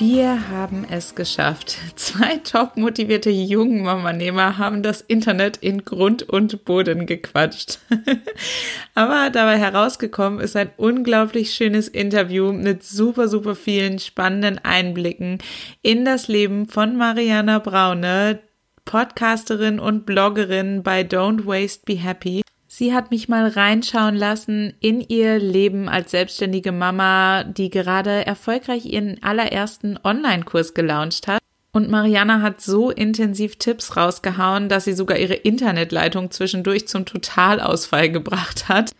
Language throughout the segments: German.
Wir haben es geschafft. Zwei top motivierte Jungmamanehmer haben das Internet in Grund und Boden gequatscht. Aber dabei herausgekommen ist ein unglaublich schönes Interview mit super, super vielen spannenden Einblicken in das Leben von Mariana Braune, Podcasterin und Bloggerin bei Don't Waste Be Happy. Sie hat mich mal reinschauen lassen in ihr Leben als selbstständige Mama, die gerade erfolgreich ihren allerersten Online-Kurs gelauncht hat. Und Mariana hat so intensiv Tipps rausgehauen, dass sie sogar ihre Internetleitung zwischendurch zum Totalausfall gebracht hat.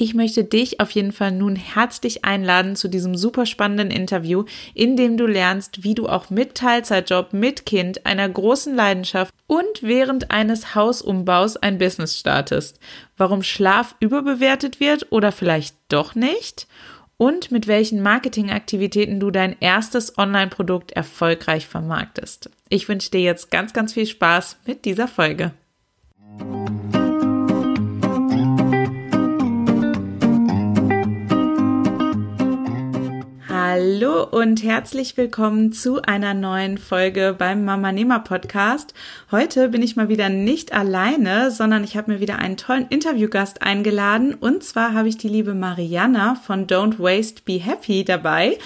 Ich möchte dich auf jeden Fall nun herzlich einladen zu diesem super spannenden Interview, in dem du lernst, wie du auch mit Teilzeitjob, mit Kind, einer großen Leidenschaft und während eines Hausumbaus ein Business startest, warum Schlaf überbewertet wird oder vielleicht doch nicht und mit welchen Marketingaktivitäten du dein erstes Online-Produkt erfolgreich vermarktest. Ich wünsche dir jetzt ganz, ganz viel Spaß mit dieser Folge. Und herzlich willkommen zu einer neuen Folge beim Mama Nehmer Podcast. Heute bin ich mal wieder nicht alleine, sondern ich habe mir wieder einen tollen Interviewgast eingeladen. Und zwar habe ich die liebe Mariana von Don't Waste Be Happy dabei.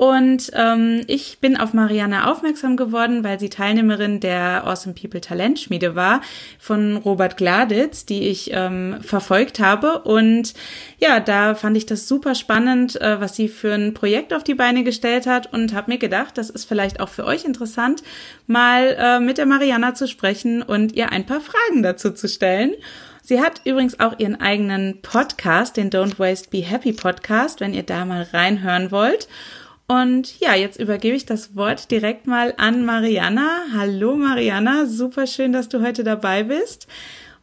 Und ähm, ich bin auf Mariana aufmerksam geworden, weil sie Teilnehmerin der Awesome People Talentschmiede war von Robert Gladitz, die ich ähm, verfolgt habe. Und ja, da fand ich das super spannend, äh, was sie für ein Projekt auf die Beine gestellt hat und habe mir gedacht, das ist vielleicht auch für euch interessant, mal äh, mit der Mariana zu sprechen und ihr ein paar Fragen dazu zu stellen. Sie hat übrigens auch ihren eigenen Podcast, den Don't Waste Be Happy Podcast, wenn ihr da mal reinhören wollt. Und ja, jetzt übergebe ich das Wort direkt mal an Mariana. Hallo Mariana, super schön, dass du heute dabei bist.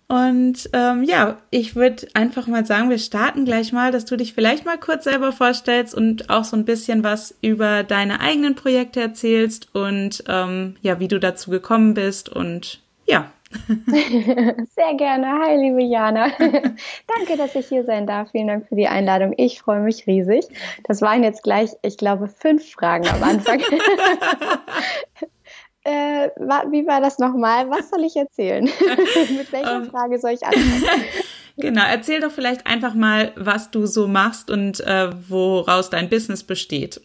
Und ähm, ja, ich würde einfach mal sagen, wir starten gleich mal, dass du dich vielleicht mal kurz selber vorstellst und auch so ein bisschen was über deine eigenen Projekte erzählst und ähm, ja, wie du dazu gekommen bist und ja, Sehr gerne. Hi, liebe Jana. Danke, dass ich hier sein darf. Vielen Dank für die Einladung. Ich freue mich riesig. Das waren jetzt gleich, ich glaube, fünf Fragen am Anfang. äh, wie war das nochmal? Was soll ich erzählen? Mit welcher um, ähm. Frage soll ich anfangen? Genau, erzähl doch vielleicht einfach mal, was du so machst und äh, woraus dein Business besteht.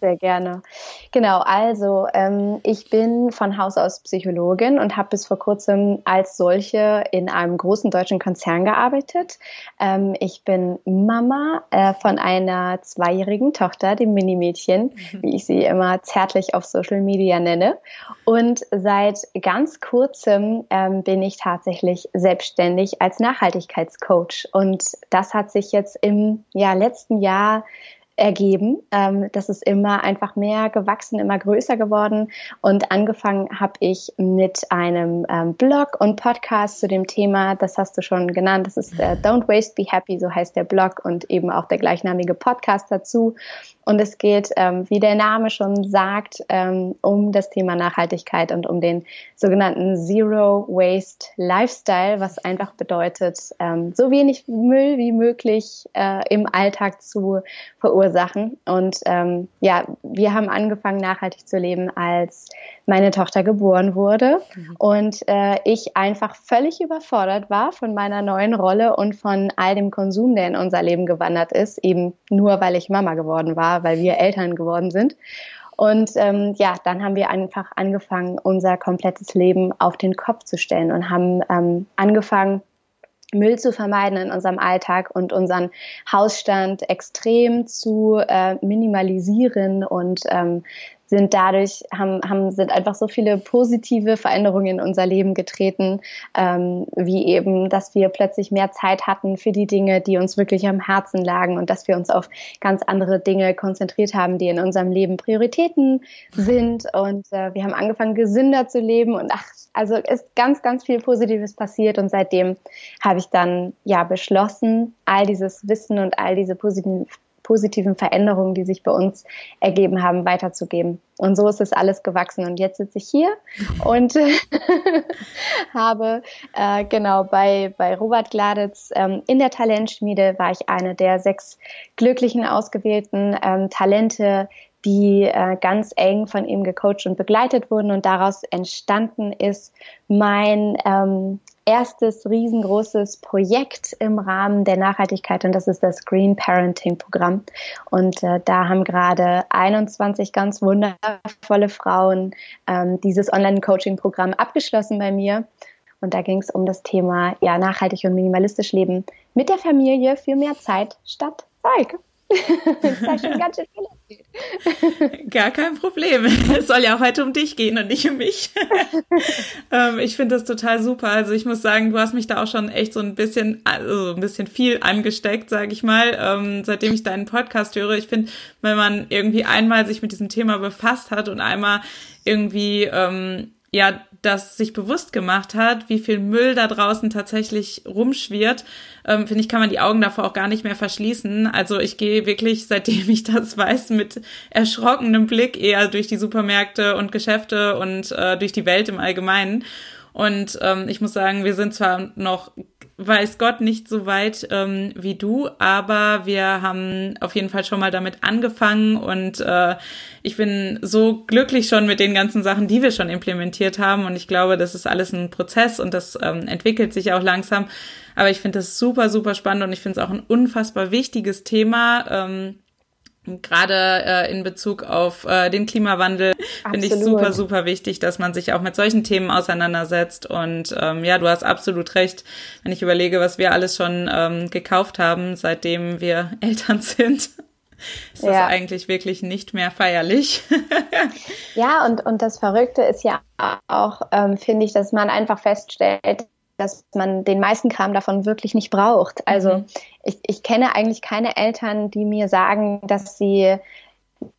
Sehr gerne. Genau, also ähm, ich bin von Haus aus Psychologin und habe bis vor kurzem als solche in einem großen deutschen Konzern gearbeitet. Ähm, ich bin Mama äh, von einer zweijährigen Tochter, dem Minimädchen, mhm. wie ich sie immer zärtlich auf Social Media nenne. Und seit ganz kurzem ähm, bin ich tatsächlich selbstständig als Nachhaltigkeitscoach. Und das hat sich jetzt im ja, letzten Jahr ergeben. Ähm, das ist immer einfach mehr gewachsen, immer größer geworden. Und angefangen habe ich mit einem ähm, Blog und Podcast zu dem Thema, das hast du schon genannt, das ist äh, Don't Waste, Be Happy, so heißt der Blog und eben auch der gleichnamige Podcast dazu. Und es geht, ähm, wie der Name schon sagt, ähm, um das Thema Nachhaltigkeit und um den sogenannten Zero Waste Lifestyle, was einfach bedeutet, ähm, so wenig Müll wie möglich äh, im Alltag zu verursachen. Und ähm, ja, wir haben angefangen, nachhaltig zu leben, als meine Tochter geboren wurde mhm. und äh, ich einfach völlig überfordert war von meiner neuen Rolle und von all dem Konsum, der in unser Leben gewandert ist, eben nur weil ich Mama geworden war, weil wir Eltern geworden sind. Und ähm, ja, dann haben wir einfach angefangen, unser komplettes Leben auf den Kopf zu stellen und haben ähm, angefangen, Müll zu vermeiden in unserem Alltag und unseren Hausstand extrem zu äh, minimalisieren und ähm, sind dadurch, haben, haben, sind einfach so viele positive Veränderungen in unser Leben getreten, ähm, wie eben, dass wir plötzlich mehr Zeit hatten für die Dinge, die uns wirklich am Herzen lagen und dass wir uns auf ganz andere Dinge konzentriert haben, die in unserem Leben Prioritäten sind. Und äh, wir haben angefangen, gesünder zu leben und ach, also ist ganz, ganz viel Positives passiert und seitdem habe ich dann ja beschlossen, all dieses Wissen und all diese positiven positiven Veränderungen, die sich bei uns ergeben haben, weiterzugeben. Und so ist es alles gewachsen. Und jetzt sitze ich hier und habe äh, genau bei, bei Robert Gladitz ähm, in der Talentschmiede war ich eine der sechs glücklichen ausgewählten ähm, Talente, die äh, ganz eng von ihm gecoacht und begleitet wurden. Und daraus entstanden ist mein ähm, erstes riesengroßes Projekt im Rahmen der Nachhaltigkeit und das ist das Green Parenting Programm. Und äh, da haben gerade 21 ganz wundervolle Frauen ähm, dieses Online-Coaching-Programm abgeschlossen bei mir. Und da ging es um das Thema ja, nachhaltig und minimalistisch leben mit der Familie für mehr Zeit statt Zeug. Das schon ganz schön viel Gar kein Problem. Es soll ja auch heute um dich gehen und nicht um mich. ähm, ich finde das total super. Also ich muss sagen, du hast mich da auch schon echt so ein bisschen, also ein bisschen viel angesteckt, sage ich mal, ähm, seitdem ich deinen Podcast höre. Ich finde, wenn man irgendwie einmal sich mit diesem Thema befasst hat und einmal irgendwie ähm, ja das sich bewusst gemacht hat, wie viel Müll da draußen tatsächlich rumschwirrt, ähm, finde ich, kann man die Augen davor auch gar nicht mehr verschließen. Also ich gehe wirklich, seitdem ich das weiß, mit erschrockenem Blick eher durch die Supermärkte und Geschäfte und äh, durch die Welt im Allgemeinen. Und ähm, ich muss sagen, wir sind zwar noch weiß Gott nicht so weit ähm, wie du, aber wir haben auf jeden Fall schon mal damit angefangen und äh, ich bin so glücklich schon mit den ganzen Sachen, die wir schon implementiert haben und ich glaube, das ist alles ein Prozess und das ähm, entwickelt sich auch langsam. Aber ich finde das super, super spannend und ich finde es auch ein unfassbar wichtiges Thema. Ähm, Gerade äh, in Bezug auf äh, den Klimawandel finde ich super, super wichtig, dass man sich auch mit solchen Themen auseinandersetzt. Und ähm, ja, du hast absolut recht, wenn ich überlege, was wir alles schon ähm, gekauft haben, seitdem wir Eltern sind. Ist ja. das eigentlich wirklich nicht mehr feierlich? ja, und, und das Verrückte ist ja auch, ähm, finde ich, dass man einfach feststellt, dass man den meisten Kram davon wirklich nicht braucht. Also mhm. ich, ich kenne eigentlich keine Eltern, die mir sagen, dass sie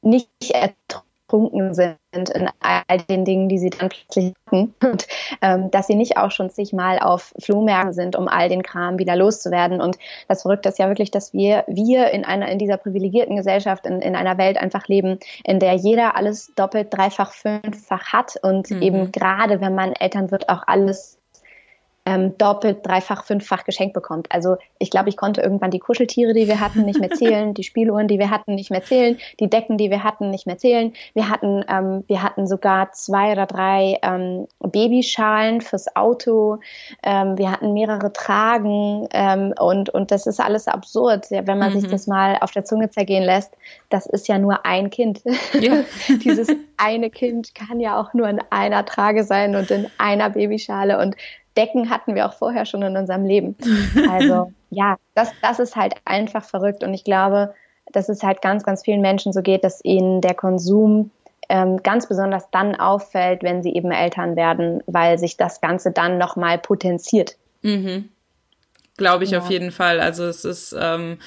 nicht ertrunken sind in all den Dingen, die sie dann plötzlich hatten und ähm, dass sie nicht auch schon zigmal auf Flohmärkten sind, um all den Kram wieder loszuwerden. Und das Verrückte ist ja wirklich, dass wir, wir in einer, in dieser privilegierten Gesellschaft, in, in einer Welt einfach leben, in der jeder alles doppelt, dreifach, fünffach hat und mhm. eben gerade, wenn man Eltern wird, auch alles ähm, doppelt, dreifach, fünffach geschenkt bekommt. Also ich glaube, ich konnte irgendwann die Kuscheltiere, die wir hatten, nicht mehr zählen, die Spieluhren, die wir hatten, nicht mehr zählen, die Decken, die wir hatten, nicht mehr zählen. Wir hatten, ähm, wir hatten sogar zwei oder drei ähm, Babyschalen fürs Auto. Ähm, wir hatten mehrere Tragen ähm, und und das ist alles absurd, ja, wenn man mhm. sich das mal auf der Zunge zergehen lässt. Das ist ja nur ein Kind. Ja. Dieses eine Kind kann ja auch nur in einer Trage sein und in einer Babyschale und Decken hatten wir auch vorher schon in unserem Leben. Also ja, das, das ist halt einfach verrückt und ich glaube, dass es halt ganz, ganz vielen Menschen so geht, dass ihnen der Konsum ähm, ganz besonders dann auffällt, wenn sie eben Eltern werden, weil sich das Ganze dann nochmal potenziert. Mhm. Glaube ich ja. auf jeden Fall. Also es ist ähm,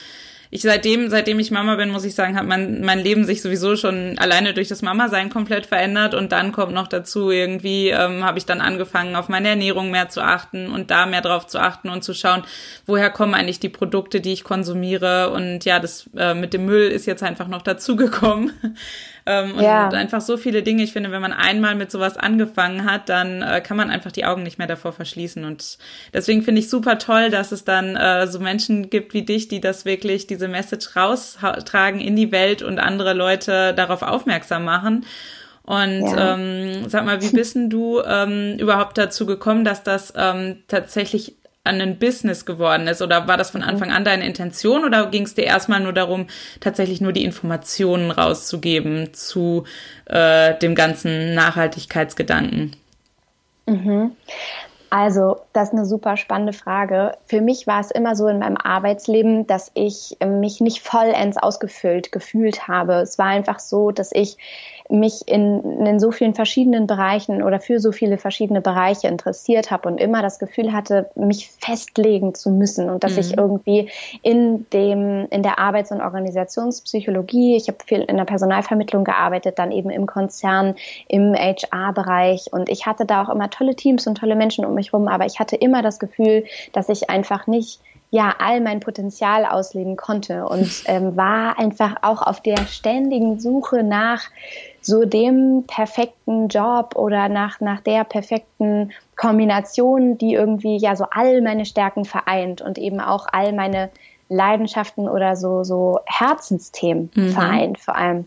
ich seitdem, seitdem ich Mama bin, muss ich sagen, hat mein, mein Leben sich sowieso schon alleine durch das Mama-Sein komplett verändert und dann kommt noch dazu, irgendwie ähm, habe ich dann angefangen, auf meine Ernährung mehr zu achten und da mehr drauf zu achten und zu schauen, woher kommen eigentlich die Produkte, die ich konsumiere und ja, das äh, mit dem Müll ist jetzt einfach noch dazugekommen. Ähm, und ja. einfach so viele Dinge. Ich finde, wenn man einmal mit sowas angefangen hat, dann äh, kann man einfach die Augen nicht mehr davor verschließen. Und deswegen finde ich super toll, dass es dann äh, so Menschen gibt wie dich, die das wirklich, diese Message raustragen in die Welt und andere Leute darauf aufmerksam machen. Und ja. ähm, sag mal, wie bist denn du ähm, überhaupt dazu gekommen, dass das ähm, tatsächlich ein Business geworden ist? Oder war das von Anfang an deine Intention oder ging es dir erstmal nur darum, tatsächlich nur die Informationen rauszugeben zu äh, dem ganzen Nachhaltigkeitsgedanken? Mhm. Also, das ist eine super spannende Frage. Für mich war es immer so in meinem Arbeitsleben, dass ich mich nicht vollends ausgefüllt gefühlt habe. Es war einfach so, dass ich mich in, in so vielen verschiedenen Bereichen oder für so viele verschiedene Bereiche interessiert habe und immer das Gefühl hatte, mich festlegen zu müssen und dass mhm. ich irgendwie in dem in der Arbeits- und Organisationspsychologie, ich habe viel in der Personalvermittlung gearbeitet, dann eben im Konzern, im HR-Bereich und ich hatte da auch immer tolle Teams und tolle Menschen um mich rum, aber ich hatte immer das Gefühl, dass ich einfach nicht ja all mein Potenzial ausleben konnte und ähm, war einfach auch auf der ständigen Suche nach so dem perfekten Job oder nach nach der perfekten Kombination, die irgendwie ja so all meine Stärken vereint und eben auch all meine Leidenschaften oder so so Herzensthemen mhm. vereint vor allem.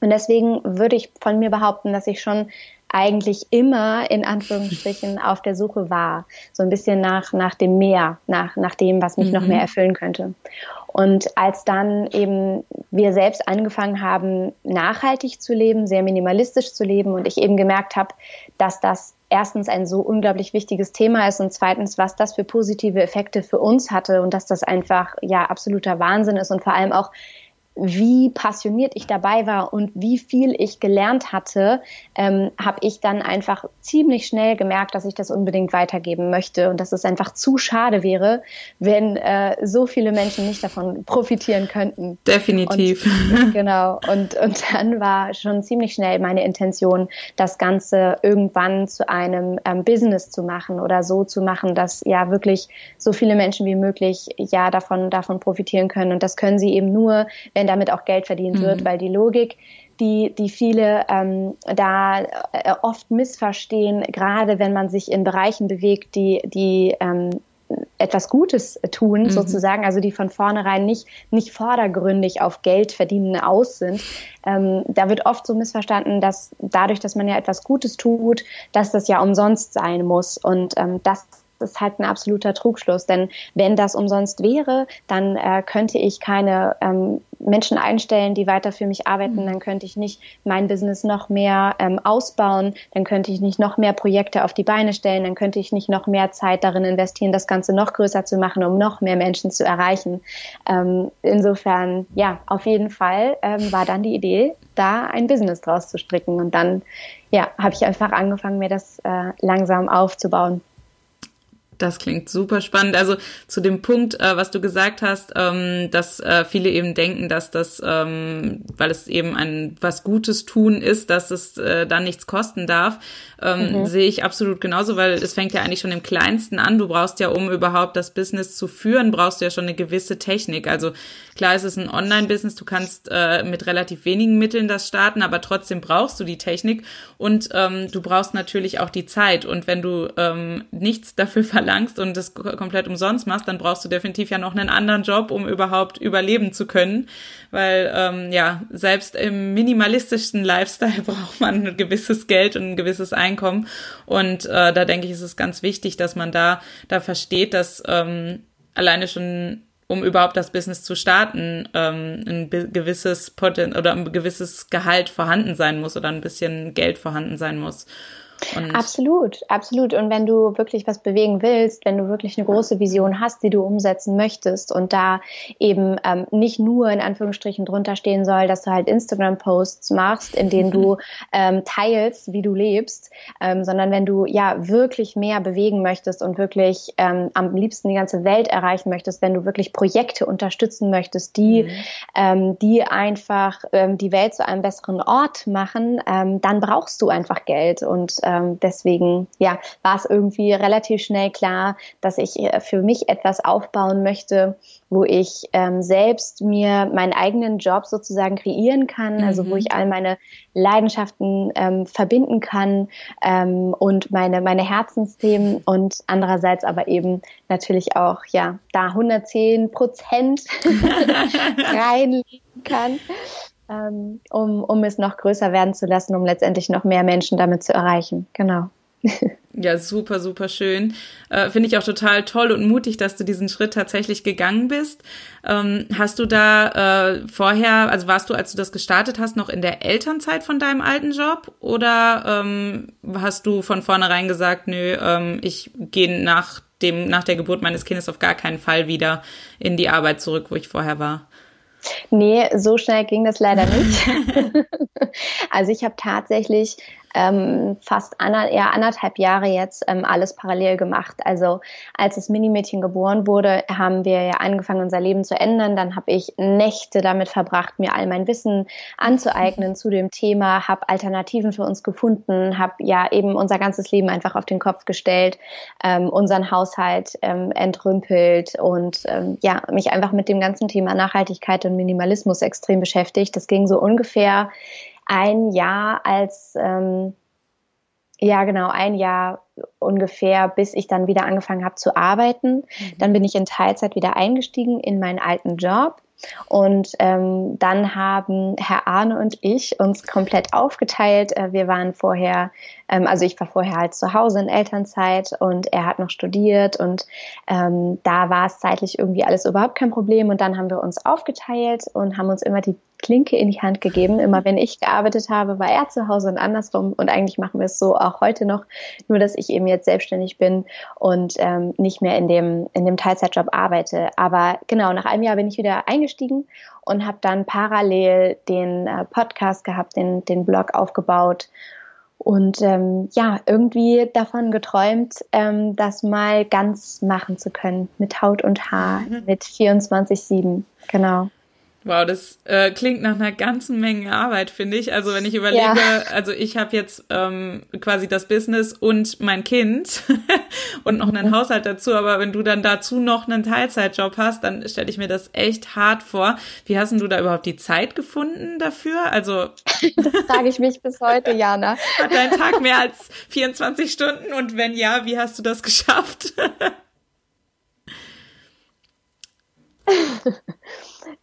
Und deswegen würde ich von mir behaupten, dass ich schon eigentlich immer in Anführungsstrichen auf der Suche war. So ein bisschen nach, nach dem Mehr, nach, nach dem, was mich mhm. noch mehr erfüllen könnte. Und als dann eben wir selbst angefangen haben, nachhaltig zu leben, sehr minimalistisch zu leben und ich eben gemerkt habe, dass das erstens ein so unglaublich wichtiges Thema ist und zweitens, was das für positive Effekte für uns hatte und dass das einfach ja absoluter Wahnsinn ist und vor allem auch wie passioniert ich dabei war und wie viel ich gelernt hatte, ähm, habe ich dann einfach ziemlich schnell gemerkt, dass ich das unbedingt weitergeben möchte und dass es einfach zu schade wäre, wenn äh, so viele Menschen nicht davon profitieren könnten. Definitiv. Und, genau. Und, und dann war schon ziemlich schnell meine Intention, das Ganze irgendwann zu einem ähm, Business zu machen oder so zu machen, dass ja wirklich so viele Menschen wie möglich ja davon, davon profitieren können. Und das können sie eben nur, wenn damit auch Geld verdient mhm. wird, weil die Logik, die, die viele ähm, da äh, oft missverstehen, gerade wenn man sich in Bereichen bewegt, die, die ähm, etwas Gutes tun, mhm. sozusagen, also die von vornherein nicht, nicht vordergründig auf Geld verdienen aus sind. Ähm, da wird oft so missverstanden, dass dadurch, dass man ja etwas Gutes tut, dass das ja umsonst sein muss. Und ähm, das ist halt ein absoluter Trugschluss, denn wenn das umsonst wäre, dann äh, könnte ich keine ähm, Menschen einstellen, die weiter für mich arbeiten, mhm. dann könnte ich nicht mein Business noch mehr ähm, ausbauen, dann könnte ich nicht noch mehr Projekte auf die Beine stellen, dann könnte ich nicht noch mehr Zeit darin investieren, das Ganze noch größer zu machen, um noch mehr Menschen zu erreichen. Ähm, insofern, ja, auf jeden Fall ähm, war dann die Idee, da ein Business draus zu stricken und dann, ja, habe ich einfach angefangen, mir das äh, langsam aufzubauen. Das klingt super spannend. Also zu dem Punkt, äh, was du gesagt hast, ähm, dass äh, viele eben denken, dass das, ähm, weil es eben ein was Gutes tun ist, dass es äh, dann nichts kosten darf, ähm, mhm. sehe ich absolut genauso, weil es fängt ja eigentlich schon im Kleinsten an. Du brauchst ja, um überhaupt das Business zu führen, brauchst du ja schon eine gewisse Technik. Also klar, es ist ein Online-Business, du kannst äh, mit relativ wenigen Mitteln das starten, aber trotzdem brauchst du die Technik und ähm, du brauchst natürlich auch die Zeit. Und wenn du ähm, nichts dafür verlangst, verlangst und das komplett umsonst machst, dann brauchst du definitiv ja noch einen anderen Job, um überhaupt überleben zu können. Weil ähm, ja, selbst im minimalistischsten Lifestyle braucht man ein gewisses Geld und ein gewisses Einkommen. Und äh, da denke ich, ist es ganz wichtig, dass man da, da versteht, dass ähm, alleine schon um überhaupt das Business zu starten, ähm, ein gewisses Poten oder ein gewisses Gehalt vorhanden sein muss oder ein bisschen Geld vorhanden sein muss. Und absolut, absolut. Und wenn du wirklich was bewegen willst, wenn du wirklich eine große Vision hast, die du umsetzen möchtest und da eben ähm, nicht nur in Anführungsstrichen drunter stehen soll, dass du halt Instagram-Posts machst, in denen du ähm, teilst, wie du lebst, ähm, sondern wenn du ja wirklich mehr bewegen möchtest und wirklich ähm, am liebsten die ganze Welt erreichen möchtest, wenn du wirklich Projekte unterstützen möchtest, die, mhm. ähm, die einfach ähm, die Welt zu einem besseren Ort machen, ähm, dann brauchst du einfach Geld und ähm, deswegen ja, war es irgendwie relativ schnell klar, dass ich äh, für mich etwas aufbauen möchte, wo ich ähm, selbst mir meinen eigenen Job sozusagen kreieren kann, also wo mhm. ich all meine Leidenschaften ähm, verbinden kann ähm, und meine, meine Herzensthemen und andererseits aber eben natürlich auch, ja, da 110 Prozent reinlegen kann ähm, um, um es noch größer werden zu lassen, um letztendlich noch mehr Menschen damit zu erreichen. Genau. Ja, super, super schön. Äh, Finde ich auch total toll und mutig, dass du diesen Schritt tatsächlich gegangen bist. Ähm, hast du da äh, vorher, also warst du, als du das gestartet hast, noch in der Elternzeit von deinem alten Job oder ähm, hast du von vornherein gesagt, nö, ähm, ich gehe nach dem, nach der Geburt meines Kindes auf gar keinen Fall wieder in die Arbeit zurück, wo ich vorher war? Nee, so schnell ging das leider nicht. also ich habe tatsächlich ähm, fast ander, eher anderthalb Jahre jetzt ähm, alles parallel gemacht. Also als das Minimädchen geboren wurde, haben wir ja angefangen, unser Leben zu ändern. Dann habe ich Nächte damit verbracht, mir all mein Wissen anzueignen zu dem Thema, habe Alternativen für uns gefunden, habe ja eben unser ganzes Leben einfach auf den Kopf gestellt, ähm, unseren Haushalt ähm, entrümpelt und ähm, ja, mich einfach mit dem ganzen Thema Nachhaltigkeit und Minimalismus extrem beschäftigt. Das ging so ungefähr ein Jahr als, ähm, ja genau, ein Jahr ungefähr, bis ich dann wieder angefangen habe zu arbeiten. Mhm. Dann bin ich in Teilzeit wieder eingestiegen in meinen alten Job. Und ähm, dann haben Herr Arne und ich uns komplett aufgeteilt. Äh, wir waren vorher, ähm, also ich war vorher halt zu Hause in Elternzeit und er hat noch studiert und ähm, da war es zeitlich irgendwie alles überhaupt kein Problem. Und dann haben wir uns aufgeteilt und haben uns immer die Klinke in die Hand gegeben. Immer wenn ich gearbeitet habe, war er zu Hause und andersrum. Und eigentlich machen wir es so auch heute noch, nur dass ich eben jetzt selbstständig bin und ähm, nicht mehr in dem, in dem Teilzeitjob arbeite. Aber genau, nach einem Jahr bin ich wieder eingestiegen und habe dann parallel den äh, Podcast gehabt, den, den Blog aufgebaut und ähm, ja, irgendwie davon geträumt, ähm, das mal ganz machen zu können mit Haut und Haar, mit 24-7. Genau. Wow, das äh, klingt nach einer ganzen Menge Arbeit, finde ich. Also wenn ich überlege, ja. also ich habe jetzt ähm, quasi das Business und mein Kind und noch einen mhm. Haushalt dazu, aber wenn du dann dazu noch einen Teilzeitjob hast, dann stelle ich mir das echt hart vor. Wie hast denn du da überhaupt die Zeit gefunden dafür? Also das frage ich mich bis heute, Jana. Hat dein Tag mehr als 24 Stunden und wenn ja, wie hast du das geschafft?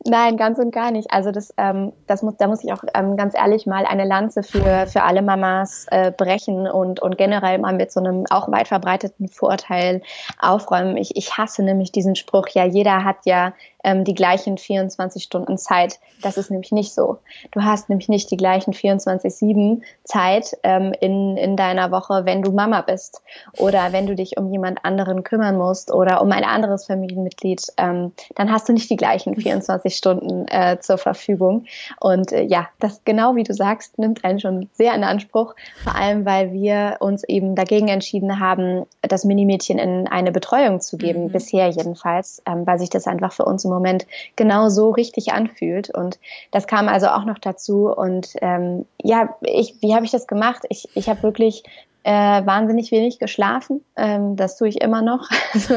Nein, ganz und gar nicht. Also das, ähm, das muss, da muss ich auch ähm, ganz ehrlich mal eine Lanze für, für alle Mamas äh, brechen und, und generell mal mit so einem auch weit verbreiteten Vorurteil aufräumen. Ich, ich hasse nämlich diesen Spruch, ja, jeder hat ja ähm, die gleichen 24 Stunden Zeit. Das ist nämlich nicht so. Du hast nämlich nicht die gleichen 24-7 Zeit ähm, in, in deiner Woche, wenn du Mama bist oder wenn du dich um jemand anderen kümmern musst oder um ein anderes Familienmitglied. Ähm, dann hast du nicht die gleichen 24 Stunden äh, zur Verfügung. Und äh, ja, das genau wie du sagst, nimmt einen schon sehr in Anspruch. Vor allem, weil wir uns eben dagegen entschieden haben, das Minimädchen in eine Betreuung zu geben, mhm. bisher jedenfalls, ähm, weil sich das einfach für uns im Moment genau so richtig anfühlt. Und das kam also auch noch dazu. Und ähm, ja, ich, wie habe ich das gemacht? Ich, ich habe wirklich äh, wahnsinnig wenig geschlafen. Ähm, das tue ich immer noch. Also,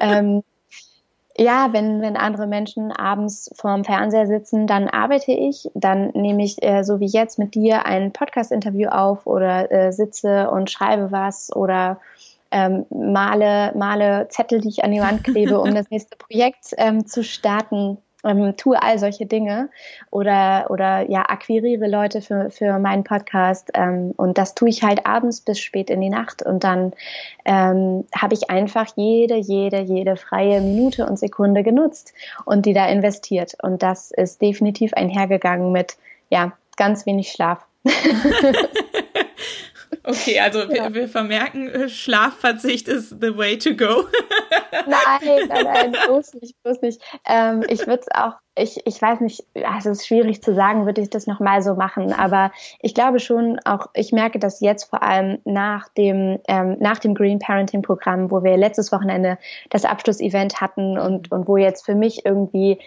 ähm, ja, wenn, wenn andere Menschen abends vorm Fernseher sitzen, dann arbeite ich, dann nehme ich, äh, so wie jetzt mit dir, ein Podcast-Interview auf oder äh, sitze und schreibe was oder ähm, male, male Zettel, die ich an die Wand klebe, um das nächste Projekt ähm, zu starten. Ähm, tue all solche Dinge oder oder ja akquiriere Leute für für meinen Podcast ähm, und das tue ich halt abends bis spät in die Nacht und dann ähm, habe ich einfach jede jede jede freie Minute und Sekunde genutzt und die da investiert und das ist definitiv einhergegangen mit ja ganz wenig Schlaf. Okay, also ja. wir, wir, vermerken, äh, Schlafverzicht ist the way to go. nein, nein, nein, bloß nicht, bloß nicht. Ähm, ich würde es auch, ich, ich weiß nicht, also es ist schwierig zu sagen, würde ich das nochmal so machen, aber ich glaube schon auch, ich merke das jetzt vor allem nach dem, ähm, nach dem Green Parenting Programm, wo wir letztes Wochenende das Abschlussevent hatten und, und wo jetzt für mich irgendwie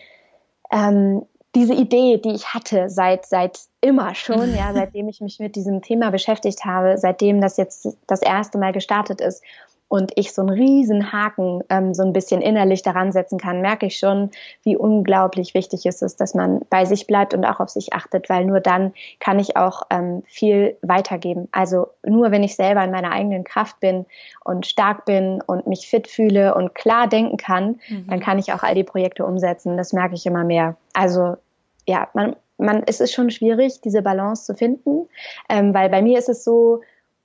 ähm, diese Idee, die ich hatte seit, seit immer schon, ja, seitdem ich mich mit diesem Thema beschäftigt habe, seitdem das jetzt das erste Mal gestartet ist und ich so einen riesen Haken ähm, so ein bisschen innerlich daran setzen kann, merke ich schon, wie unglaublich wichtig es ist, dass man bei sich bleibt und auch auf sich achtet, weil nur dann kann ich auch ähm, viel weitergeben. Also nur wenn ich selber in meiner eigenen Kraft bin und stark bin und mich fit fühle und klar denken kann, mhm. dann kann ich auch all die Projekte umsetzen. Das merke ich immer mehr. Also ja, man, man, es ist schon schwierig, diese Balance zu finden, ähm, weil bei mir ist es so,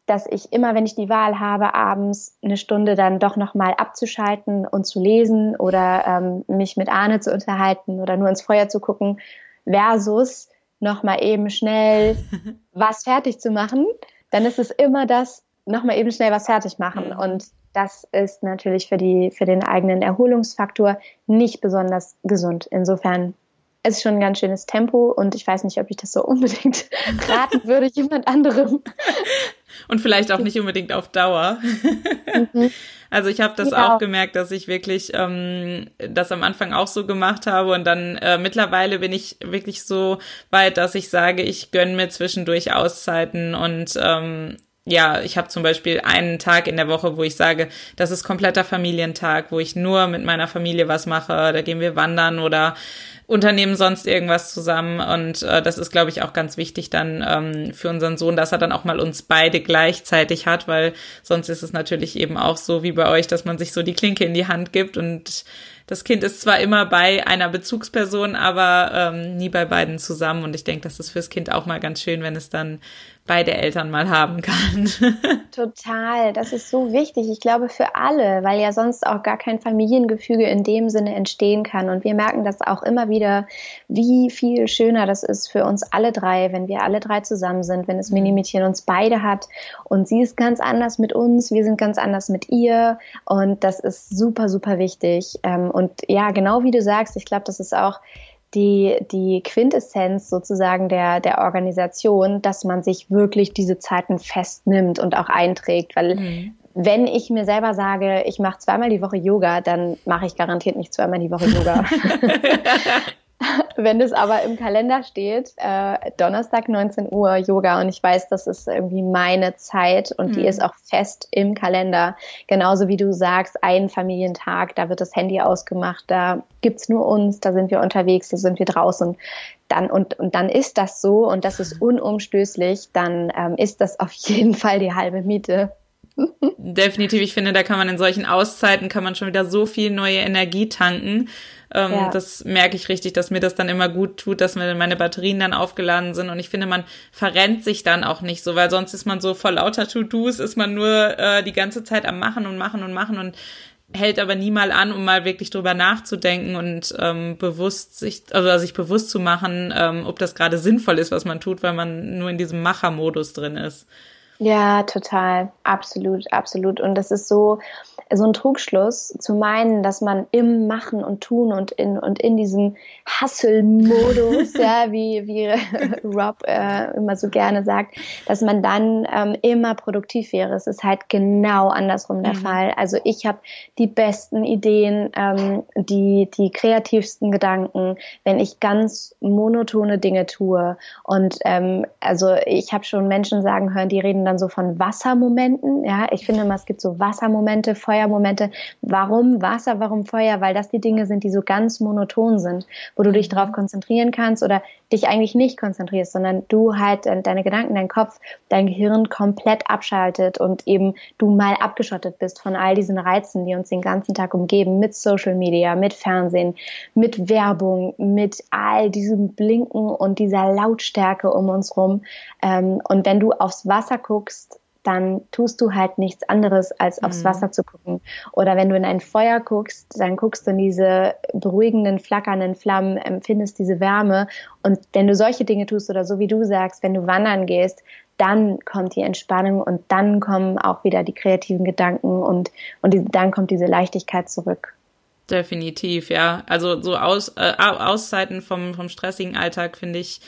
dass ich immer, wenn ich die Wahl habe, abends eine Stunde dann doch nochmal abzuschalten und zu lesen oder ähm, mich mit Arne zu unterhalten oder nur ins Feuer zu gucken, versus nochmal eben schnell was fertig zu machen, dann ist es immer das, nochmal eben schnell was fertig machen. Und das ist natürlich für, die, für den eigenen Erholungsfaktor nicht besonders gesund. Insofern ist es schon ein ganz schönes Tempo und ich weiß nicht, ob ich das so unbedingt raten würde, jemand anderem. Und vielleicht auch nicht unbedingt auf Dauer. Mhm. Also ich habe das ja. auch gemerkt, dass ich wirklich ähm, das am Anfang auch so gemacht habe und dann äh, mittlerweile bin ich wirklich so weit, dass ich sage, ich gönne mir zwischendurch Auszeiten und ähm, ja, ich habe zum Beispiel einen Tag in der Woche, wo ich sage, das ist kompletter Familientag, wo ich nur mit meiner Familie was mache. Da gehen wir wandern oder unternehmen sonst irgendwas zusammen. Und äh, das ist, glaube ich, auch ganz wichtig dann ähm, für unseren Sohn, dass er dann auch mal uns beide gleichzeitig hat, weil sonst ist es natürlich eben auch so wie bei euch, dass man sich so die Klinke in die Hand gibt und das Kind ist zwar immer bei einer Bezugsperson, aber ähm, nie bei beiden zusammen. Und ich denke, das ist fürs Kind auch mal ganz schön, wenn es dann beide Eltern mal haben kann. Total, das ist so wichtig. Ich glaube für alle, weil ja sonst auch gar kein Familiengefüge in dem Sinne entstehen kann. Und wir merken das auch immer wieder, wie viel schöner das ist für uns alle drei, wenn wir alle drei zusammen sind, wenn das mhm. Minimädchen uns beide hat und sie ist ganz anders mit uns, wir sind ganz anders mit ihr und das ist super, super wichtig. Ähm, und ja, genau wie du sagst, ich glaube, das ist auch die, die Quintessenz sozusagen der, der Organisation, dass man sich wirklich diese Zeiten festnimmt und auch einträgt, weil mhm. wenn ich mir selber sage, ich mache zweimal die Woche Yoga, dann mache ich garantiert nicht zweimal die Woche Yoga. Wenn es aber im Kalender steht, äh, Donnerstag 19 Uhr Yoga und ich weiß, das ist irgendwie meine Zeit und mhm. die ist auch fest im Kalender. Genauso wie du sagst, ein Familientag, da wird das Handy ausgemacht, da gibt's nur uns, da sind wir unterwegs, da sind wir draußen. Dann, und, und dann ist das so und das ist unumstößlich, dann ähm, ist das auf jeden Fall die halbe Miete. Definitiv, ich finde, da kann man in solchen Auszeiten kann man schon wieder so viel neue Energie tanken. Ähm, ja. Das merke ich richtig, dass mir das dann immer gut tut, dass meine Batterien dann aufgeladen sind. Und ich finde, man verrennt sich dann auch nicht so, weil sonst ist man so voll lauter To-Dos, ist man nur äh, die ganze Zeit am Machen und Machen und Machen und hält aber nie mal an, um mal wirklich drüber nachzudenken und ähm, bewusst sich, also sich bewusst zu machen, ähm, ob das gerade sinnvoll ist, was man tut, weil man nur in diesem Machermodus drin ist. Ja, total. Absolut, absolut. Und das ist so, so ein Trugschluss zu meinen, dass man im Machen und Tun und in, und in diesem Hustle-Modus, ja, wie, wie Rob äh, immer so gerne sagt, dass man dann ähm, immer produktiv wäre. Es ist halt genau andersrum der mhm. Fall. Also ich habe die besten Ideen, ähm, die, die kreativsten Gedanken, wenn ich ganz monotone Dinge tue. Und ähm, also ich habe schon Menschen sagen hören, die reden dann so von Wassermomenten. Ja, ich finde immer, es gibt so Wassermomente, Feuermomente. Warum Wasser, warum Feuer? Weil das die Dinge sind, die so ganz monoton sind, wo du dich mhm. darauf konzentrieren kannst oder dich eigentlich nicht konzentrierst, sondern du halt deine Gedanken, dein Kopf, dein Gehirn komplett abschaltet und eben du mal abgeschottet bist von all diesen Reizen, die uns den ganzen Tag umgeben, mit Social Media, mit Fernsehen, mit Werbung, mit all diesem Blinken und dieser Lautstärke um uns rum. Ähm, und wenn du aufs Wasser guckst, dann tust du halt nichts anderes, als aufs mhm. Wasser zu gucken. Oder wenn du in ein Feuer guckst, dann guckst du in diese beruhigenden, flackernden Flammen, empfindest diese Wärme. Und wenn du solche Dinge tust oder so wie du sagst, wenn du wandern gehst, dann kommt die Entspannung und dann kommen auch wieder die kreativen Gedanken und, und die, dann kommt diese Leichtigkeit zurück. Definitiv, ja. Also so Aus, äh, Auszeiten vom, vom stressigen Alltag finde ich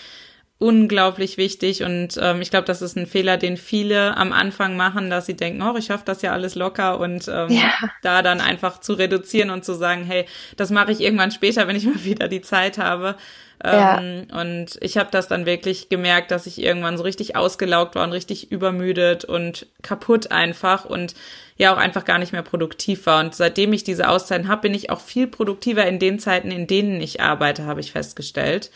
unglaublich wichtig und ähm, ich glaube, das ist ein Fehler, den viele am Anfang machen, dass sie denken, oh, ich schaffe das ja alles locker und ähm, ja. da dann einfach zu reduzieren und zu sagen, hey, das mache ich irgendwann später, wenn ich mal wieder die Zeit habe. Ja. Ähm, und ich habe das dann wirklich gemerkt, dass ich irgendwann so richtig ausgelaugt war und richtig übermüdet und kaputt einfach und ja auch einfach gar nicht mehr produktiv war. Und seitdem ich diese Auszeiten habe, bin ich auch viel produktiver in den Zeiten, in denen ich arbeite, habe ich festgestellt.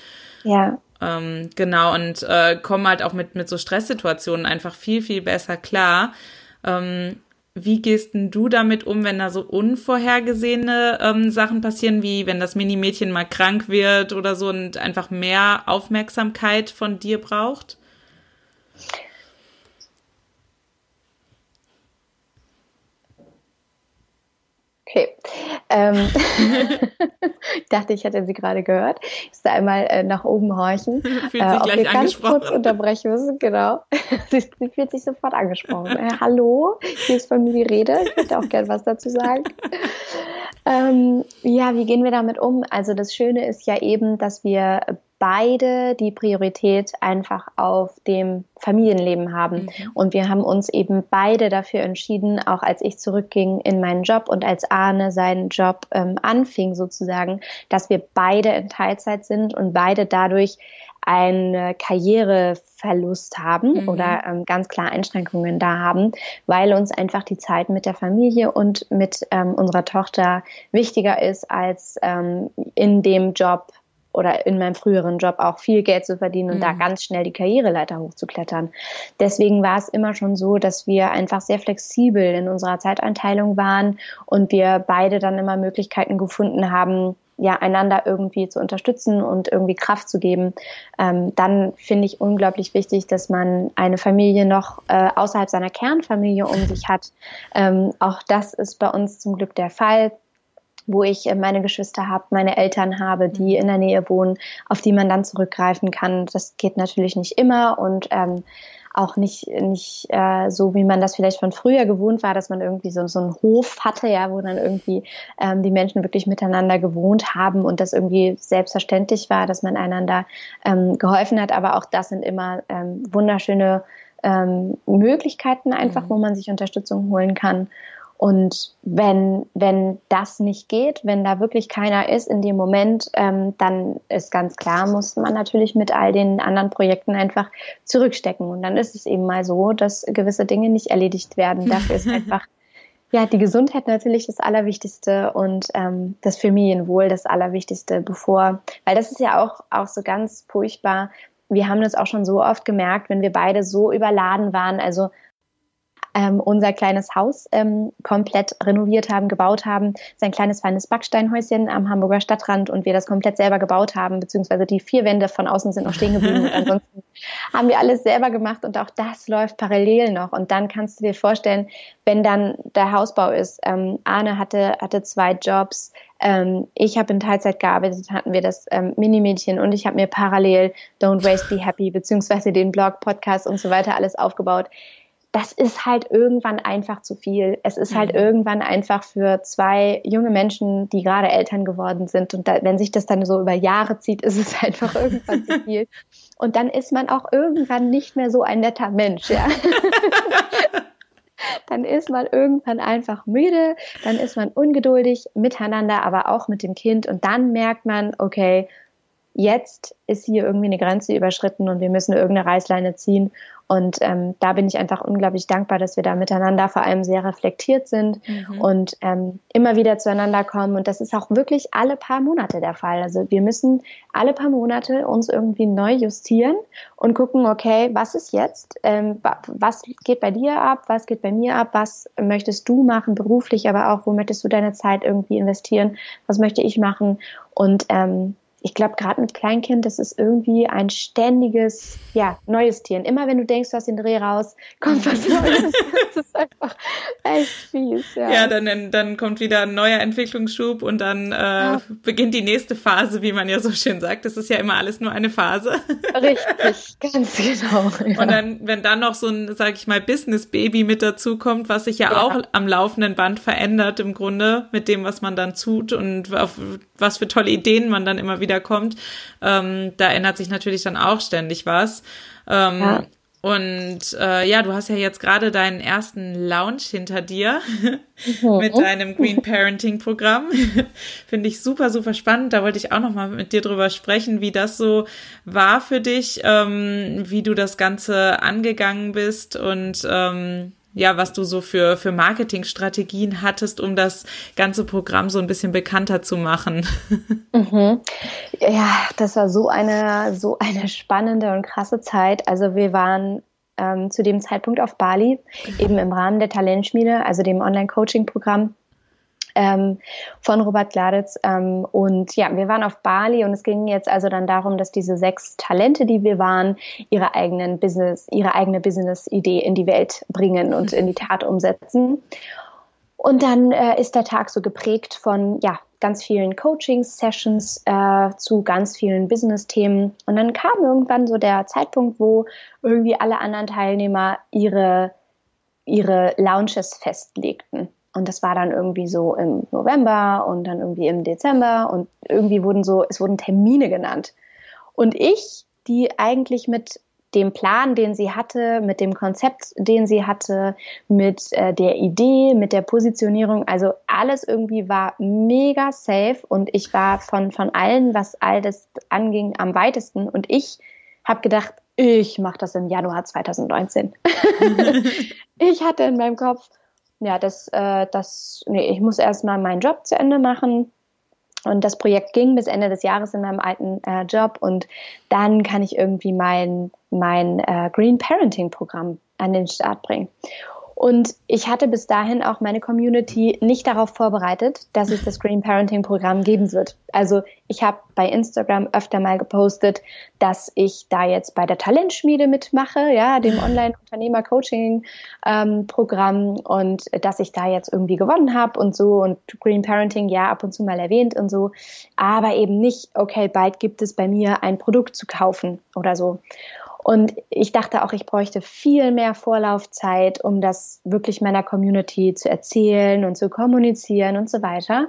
Ja. Ähm, genau, und äh, kommen halt auch mit, mit so Stresssituationen einfach viel, viel besser klar. Ähm, wie gehst denn du damit um, wenn da so unvorhergesehene ähm, Sachen passieren, wie wenn das Mini-Mädchen mal krank wird oder so und einfach mehr Aufmerksamkeit von dir braucht? Okay. Ähm, ich dachte, ich hätte sie gerade gehört. Ich muss da einmal äh, nach oben horchen. Fühlt sich äh, gleich angesprochen. Kurz unterbrechen müssen, genau. sie, sie, fühlt sich sofort angesprochen. Äh, hallo, hier ist von mir die Rede. Ich möchte auch gerne was dazu sagen. Ähm, ja, wie gehen wir damit um? Also das Schöne ist ja eben, dass wir beide die Priorität einfach auf dem Familienleben haben. Mhm. Und wir haben uns eben beide dafür entschieden, auch als ich zurückging in meinen Job und als Arne seinen Job ähm, anfing sozusagen, dass wir beide in Teilzeit sind und beide dadurch einen Karriereverlust haben mhm. oder ähm, ganz klar Einschränkungen da haben, weil uns einfach die Zeit mit der Familie und mit ähm, unserer Tochter wichtiger ist, als ähm, in dem Job oder in meinem früheren Job auch viel Geld zu verdienen und mhm. da ganz schnell die Karriereleiter hochzuklettern. Deswegen war es immer schon so, dass wir einfach sehr flexibel in unserer Zeiteinteilung waren und wir beide dann immer Möglichkeiten gefunden haben, ja, einander irgendwie zu unterstützen und irgendwie Kraft zu geben, ähm, dann finde ich unglaublich wichtig, dass man eine Familie noch äh, außerhalb seiner Kernfamilie um sich hat. Ähm, auch das ist bei uns zum Glück der Fall wo ich äh, meine Geschwister habe, meine Eltern habe, die mhm. in der Nähe wohnen, auf die man dann zurückgreifen kann. Das geht natürlich nicht immer und ähm, auch nicht, nicht äh, so, wie man das vielleicht von früher gewohnt war, dass man irgendwie so, so einen Hof hatte, ja, wo dann irgendwie ähm, die Menschen wirklich miteinander gewohnt haben und das irgendwie selbstverständlich war, dass man einander ähm, geholfen hat. Aber auch das sind immer ähm, wunderschöne ähm, Möglichkeiten einfach, mhm. wo man sich Unterstützung holen kann. Und wenn, wenn das nicht geht, wenn da wirklich keiner ist in dem Moment, ähm, dann ist ganz klar, muss man natürlich mit all den anderen Projekten einfach zurückstecken. Und dann ist es eben mal so, dass gewisse Dinge nicht erledigt werden. Dafür ist einfach ja, die Gesundheit natürlich das Allerwichtigste und ähm, das Familienwohl das Allerwichtigste, bevor, weil das ist ja auch, auch so ganz furchtbar. Wir haben das auch schon so oft gemerkt, wenn wir beide so überladen waren. Also ähm, unser kleines Haus ähm, komplett renoviert haben, gebaut haben. Sein kleines feines Backsteinhäuschen am Hamburger Stadtrand und wir das komplett selber gebaut haben, beziehungsweise die vier Wände von außen sind noch stehen geblieben. und ansonsten haben wir alles selber gemacht und auch das läuft parallel noch. Und dann kannst du dir vorstellen, wenn dann der Hausbau ist. Ähm, Arne hatte, hatte zwei Jobs. Ähm, ich habe in Teilzeit gearbeitet, hatten wir das ähm, Mini-Mädchen und ich habe mir parallel Don't Waste Be Happy beziehungsweise den Blog, Podcast und so weiter alles aufgebaut das ist halt irgendwann einfach zu viel. Es ist halt mhm. irgendwann einfach für zwei junge Menschen, die gerade Eltern geworden sind. Und da, wenn sich das dann so über Jahre zieht, ist es einfach irgendwann zu viel. Und dann ist man auch irgendwann nicht mehr so ein netter Mensch, ja. dann ist man irgendwann einfach müde, dann ist man ungeduldig miteinander, aber auch mit dem Kind. Und dann merkt man, okay, jetzt ist hier irgendwie eine Grenze überschritten und wir müssen irgendeine Reißleine ziehen. Und ähm, da bin ich einfach unglaublich dankbar, dass wir da miteinander vor allem sehr reflektiert sind mhm. und ähm, immer wieder zueinander kommen. Und das ist auch wirklich alle paar Monate der Fall. Also wir müssen alle paar Monate uns irgendwie neu justieren und gucken, okay, was ist jetzt? Ähm, was geht bei dir ab? Was geht bei mir ab? Was möchtest du machen beruflich, aber auch, wo möchtest du deine Zeit irgendwie investieren? Was möchte ich machen? Und ähm, ich glaube, gerade mit Kleinkind, das ist irgendwie ein ständiges, ja, neues Tier. Und immer wenn du denkst, du hast den Dreh raus, kommt was Neues. das ist einfach echt fies. Ja, ja dann, dann kommt wieder ein neuer Entwicklungsschub und dann äh, ja. beginnt die nächste Phase, wie man ja so schön sagt. Das ist ja immer alles nur eine Phase. Richtig, ganz genau. Ja. Und dann, wenn dann noch so ein, sag ich mal, Business-Baby mit dazu kommt, was sich ja, ja, auch am laufenden Band verändert im Grunde mit dem, was man dann tut und auf was für tolle Ideen man dann immer wieder wiederkommt, ähm, da ändert sich natürlich dann auch ständig was. Ähm, ja. Und äh, ja, du hast ja jetzt gerade deinen ersten Lounge hinter dir mit deinem Green Parenting Programm. Finde ich super, super spannend. Da wollte ich auch noch mal mit dir drüber sprechen, wie das so war für dich, ähm, wie du das Ganze angegangen bist und ähm, ja, was du so für, für Marketingstrategien hattest, um das ganze Programm so ein bisschen bekannter zu machen. Mhm. Ja, das war so eine, so eine spannende und krasse Zeit. Also wir waren ähm, zu dem Zeitpunkt auf Bali, eben im Rahmen der Talentschmiede, also dem Online-Coaching-Programm ähm, von Robert Gladitz. Ähm, und ja, wir waren auf Bali und es ging jetzt also dann darum, dass diese sechs Talente, die wir waren, ihre eigenen Business, ihre eigene Business-Idee in die Welt bringen und in die Tat umsetzen. Und dann äh, ist der Tag so geprägt von ja, ganz vielen Coaching-Sessions äh, zu ganz vielen Business-Themen. Und dann kam irgendwann so der Zeitpunkt, wo irgendwie alle anderen Teilnehmer ihre, ihre Lounges festlegten. Und das war dann irgendwie so im November und dann irgendwie im Dezember und irgendwie wurden so, es wurden Termine genannt. Und ich, die eigentlich mit dem Plan, den sie hatte, mit dem Konzept, den sie hatte, mit äh, der Idee, mit der Positionierung. Also alles irgendwie war mega safe und ich war von, von allen, was all das anging, am weitesten. Und ich habe gedacht, ich mache das im Januar 2019. ich hatte in meinem Kopf, ja, das, äh, das, nee, ich muss erstmal meinen Job zu Ende machen und das Projekt ging bis Ende des Jahres in meinem alten äh, Job und dann kann ich irgendwie mein, mein äh, Green Parenting Programm an den Start bringen. Und ich hatte bis dahin auch meine Community nicht darauf vorbereitet, dass es das Green Parenting Programm geben wird. Also ich habe bei Instagram öfter mal gepostet, dass ich da jetzt bei der Talentschmiede mitmache, ja, dem Online-Unternehmer-Coaching-Programm ähm, und dass ich da jetzt irgendwie gewonnen habe und so und Green Parenting ja ab und zu mal erwähnt und so, aber eben nicht, okay, bald gibt es bei mir ein Produkt zu kaufen oder so. Und ich dachte auch, ich bräuchte viel mehr Vorlaufzeit, um das wirklich meiner Community zu erzählen und zu kommunizieren und so weiter.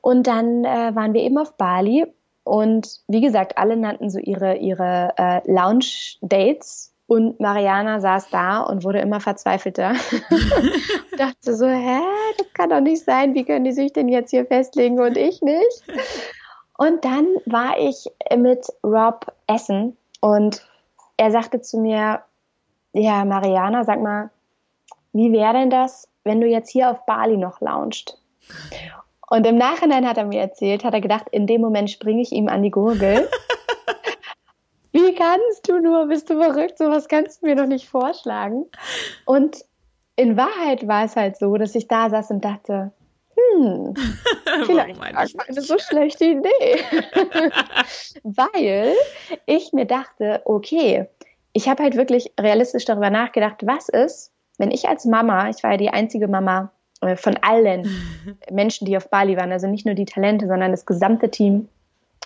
Und dann äh, waren wir eben auf Bali und wie gesagt, alle nannten so ihre, ihre äh, Lounge-Dates und Mariana saß da und wurde immer verzweifelter. dachte so, hä, das kann doch nicht sein, wie können die sich denn jetzt hier festlegen und ich nicht? Und dann war ich mit Rob essen und er sagte zu mir, ja, Mariana, sag mal, wie wäre denn das, wenn du jetzt hier auf Bali noch launcht? Und im Nachhinein hat er mir erzählt, hat er gedacht, in dem Moment springe ich ihm an die Gurgel. wie kannst du nur, bist du verrückt, sowas kannst du mir doch nicht vorschlagen. Und in Wahrheit war es halt so, dass ich da saß und dachte, hm, vielleicht war eine so schlechte Idee. Weil ich mir dachte, okay, ich habe halt wirklich realistisch darüber nachgedacht, was ist, wenn ich als Mama, ich war ja die einzige Mama äh, von allen Menschen, die auf Bali waren, also nicht nur die Talente, sondern das gesamte Team.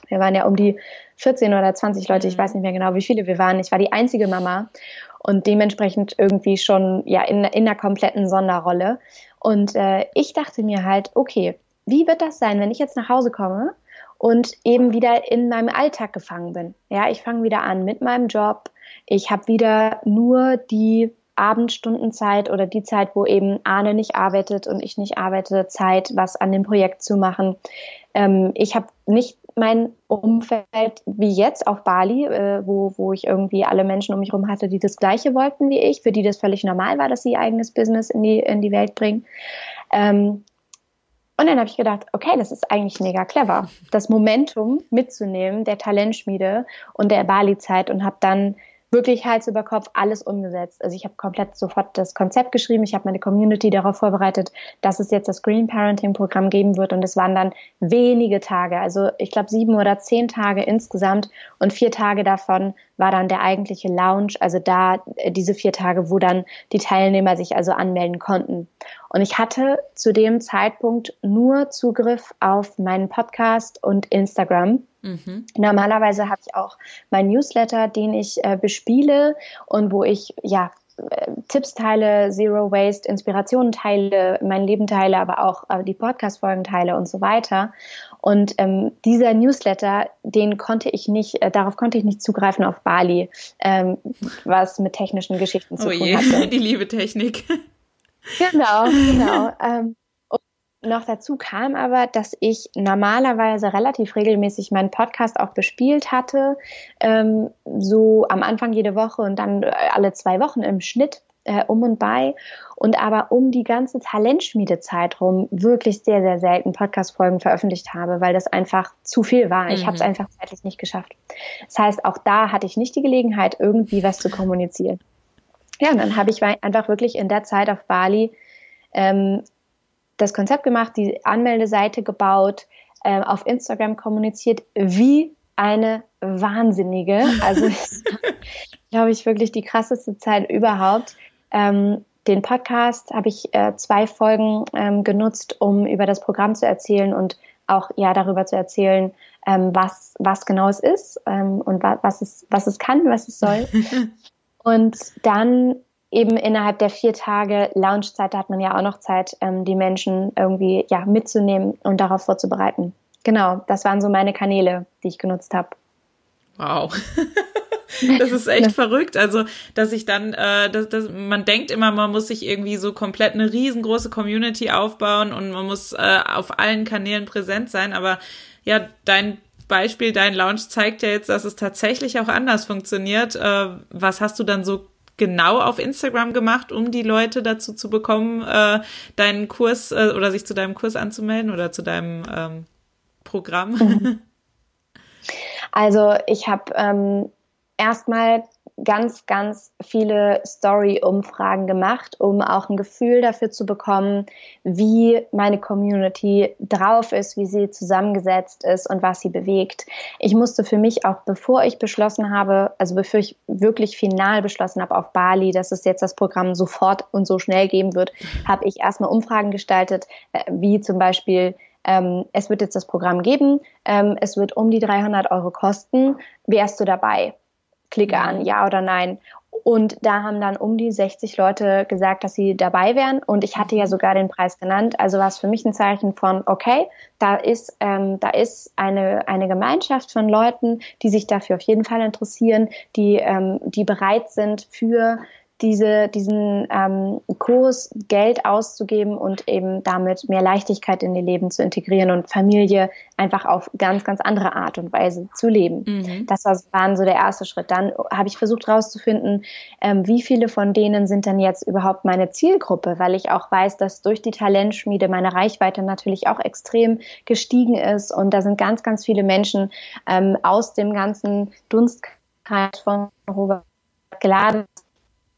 Wir waren ja um die 14 oder 20 Leute, ich mhm. weiß nicht mehr genau, wie viele wir waren. Ich war die einzige Mama und dementsprechend irgendwie schon ja in, in einer kompletten Sonderrolle. Und äh, ich dachte mir halt, okay, wie wird das sein, wenn ich jetzt nach Hause komme und eben wieder in meinem Alltag gefangen bin? Ja, ich fange wieder an mit meinem Job. Ich habe wieder nur die Abendstundenzeit oder die Zeit, wo eben Arne nicht arbeitet und ich nicht arbeite, Zeit, was an dem Projekt zu machen. Ähm, ich habe nicht mein Umfeld wie jetzt auf Bali, äh, wo, wo ich irgendwie alle Menschen um mich herum hatte, die das Gleiche wollten wie ich, für die das völlig normal war, dass sie ihr eigenes Business in die, in die Welt bringen. Ähm, und dann habe ich gedacht, okay, das ist eigentlich mega clever, das Momentum mitzunehmen der Talentschmiede und der Bali-Zeit und habe dann wirklich Hals über Kopf alles umgesetzt. Also ich habe komplett sofort das Konzept geschrieben, ich habe meine Community darauf vorbereitet, dass es jetzt das Green Parenting Programm geben wird und es waren dann wenige Tage, also ich glaube sieben oder zehn Tage insgesamt und vier Tage davon war dann der eigentliche Lounge, also da äh, diese vier Tage, wo dann die Teilnehmer sich also anmelden konnten. Und ich hatte zu dem Zeitpunkt nur Zugriff auf meinen Podcast und Instagram. Mhm. Normalerweise habe ich auch meinen Newsletter, den ich äh, bespiele und wo ich ja äh, Tipps teile, Zero Waste, Inspirationen teile, mein Leben teile, aber auch äh, die Podcast-Folgen teile und so weiter. Und ähm, dieser Newsletter, den konnte ich nicht, äh, darauf konnte ich nicht zugreifen auf Bali, ähm, was mit technischen Geschichten zu oh tun je, hatte. Die liebe Technik. Genau, genau. ähm, noch dazu kam aber, dass ich normalerweise relativ regelmäßig meinen Podcast auch bespielt hatte, ähm, so am Anfang jede Woche und dann äh, alle zwei Wochen im Schnitt äh, um und bei und aber um die ganze Talentschmiedezeit rum wirklich sehr, sehr selten Podcast-Folgen veröffentlicht habe, weil das einfach zu viel war. Ich mhm. habe es einfach zeitlich nicht geschafft. Das heißt, auch da hatte ich nicht die Gelegenheit, irgendwie was zu kommunizieren. Ja, und dann habe ich einfach wirklich in der Zeit auf Bali ähm, das Konzept gemacht, die Anmeldeseite gebaut, äh, auf Instagram kommuniziert, wie eine Wahnsinnige. Also glaube ich wirklich die krasseste Zeit überhaupt. Ähm, den Podcast habe ich äh, zwei Folgen ähm, genutzt, um über das Programm zu erzählen und auch ja darüber zu erzählen, ähm, was, was genau es ist ähm, und wa was, es, was es kann, was es soll. und dann eben innerhalb der vier Tage Launchzeit, da hat man ja auch noch Zeit, ähm, die Menschen irgendwie ja mitzunehmen und darauf vorzubereiten. Genau, das waren so meine Kanäle, die ich genutzt habe. Wow. Das ist echt verrückt. Also, dass ich dann, äh, dass, dass, man denkt immer, man muss sich irgendwie so komplett eine riesengroße Community aufbauen und man muss äh, auf allen Kanälen präsent sein. Aber ja, dein Beispiel, dein Launch zeigt ja jetzt, dass es tatsächlich auch anders funktioniert. Äh, was hast du dann so genau auf Instagram gemacht, um die Leute dazu zu bekommen, äh, deinen Kurs äh, oder sich zu deinem Kurs anzumelden oder zu deinem ähm, Programm? Mhm. Also ich habe ähm, erstmal ganz, ganz viele Story-Umfragen gemacht, um auch ein Gefühl dafür zu bekommen, wie meine Community drauf ist, wie sie zusammengesetzt ist und was sie bewegt. Ich musste für mich auch, bevor ich beschlossen habe, also bevor ich wirklich final beschlossen habe auf Bali, dass es jetzt das Programm sofort und so schnell geben wird, habe ich erstmal Umfragen gestaltet, äh, wie zum Beispiel, ähm, es wird jetzt das Programm geben, ähm, es wird um die 300 Euro kosten, wärst du dabei? Klicke an. Ja oder Nein. Und da haben dann um die 60 Leute gesagt, dass sie dabei wären. Und ich hatte ja sogar den Preis genannt. Also war es für mich ein Zeichen von, okay, da ist, ähm, da ist eine, eine Gemeinschaft von Leuten, die sich dafür auf jeden Fall interessieren, die, ähm, die bereit sind, für diese, diesen ähm, Kurs Geld auszugeben und eben damit mehr Leichtigkeit in ihr Leben zu integrieren und Familie einfach auf ganz, ganz andere Art und Weise zu leben. Mhm. Das war, war so der erste Schritt. Dann habe ich versucht herauszufinden, ähm, wie viele von denen sind denn jetzt überhaupt meine Zielgruppe, weil ich auch weiß, dass durch die Talentschmiede meine Reichweite natürlich auch extrem gestiegen ist und da sind ganz, ganz viele Menschen ähm, aus dem ganzen Dunstkreis von Robert geladen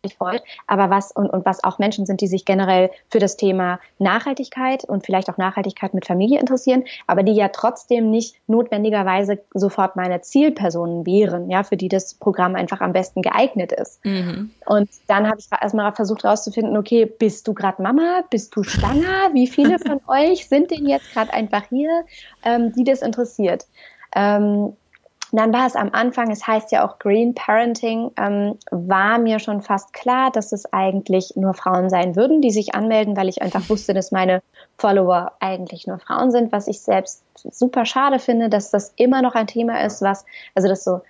wirklich freut, aber was und, und was auch Menschen sind, die sich generell für das Thema Nachhaltigkeit und vielleicht auch Nachhaltigkeit mit Familie interessieren, aber die ja trotzdem nicht notwendigerweise sofort meine Zielpersonen wären, ja, für die das Programm einfach am besten geeignet ist. Mhm. Und dann habe ich erstmal versucht herauszufinden, okay, bist du gerade Mama, bist du schwanger, wie viele von euch sind denn jetzt gerade einfach hier, ähm, die das interessiert? Ähm, dann war es am Anfang, es heißt ja auch Green Parenting, ähm, war mir schon fast klar, dass es eigentlich nur Frauen sein würden, die sich anmelden, weil ich einfach wusste, dass meine Follower eigentlich nur Frauen sind, was ich selbst super schade finde, dass das immer noch ein Thema ist, was, also das so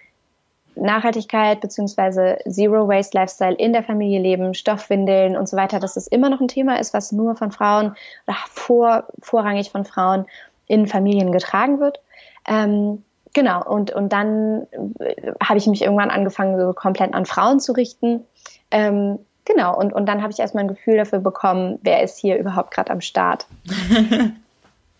Nachhaltigkeit beziehungsweise Zero Waste Lifestyle in der Familie leben, Stoffwindeln und so weiter, dass das immer noch ein Thema ist, was nur von Frauen oder vor, vorrangig von Frauen in Familien getragen wird. Ähm, Genau, und, und dann äh, habe ich mich irgendwann angefangen, so komplett an Frauen zu richten. Ähm, genau, und, und dann habe ich erstmal ein Gefühl dafür bekommen, wer ist hier überhaupt gerade am Start.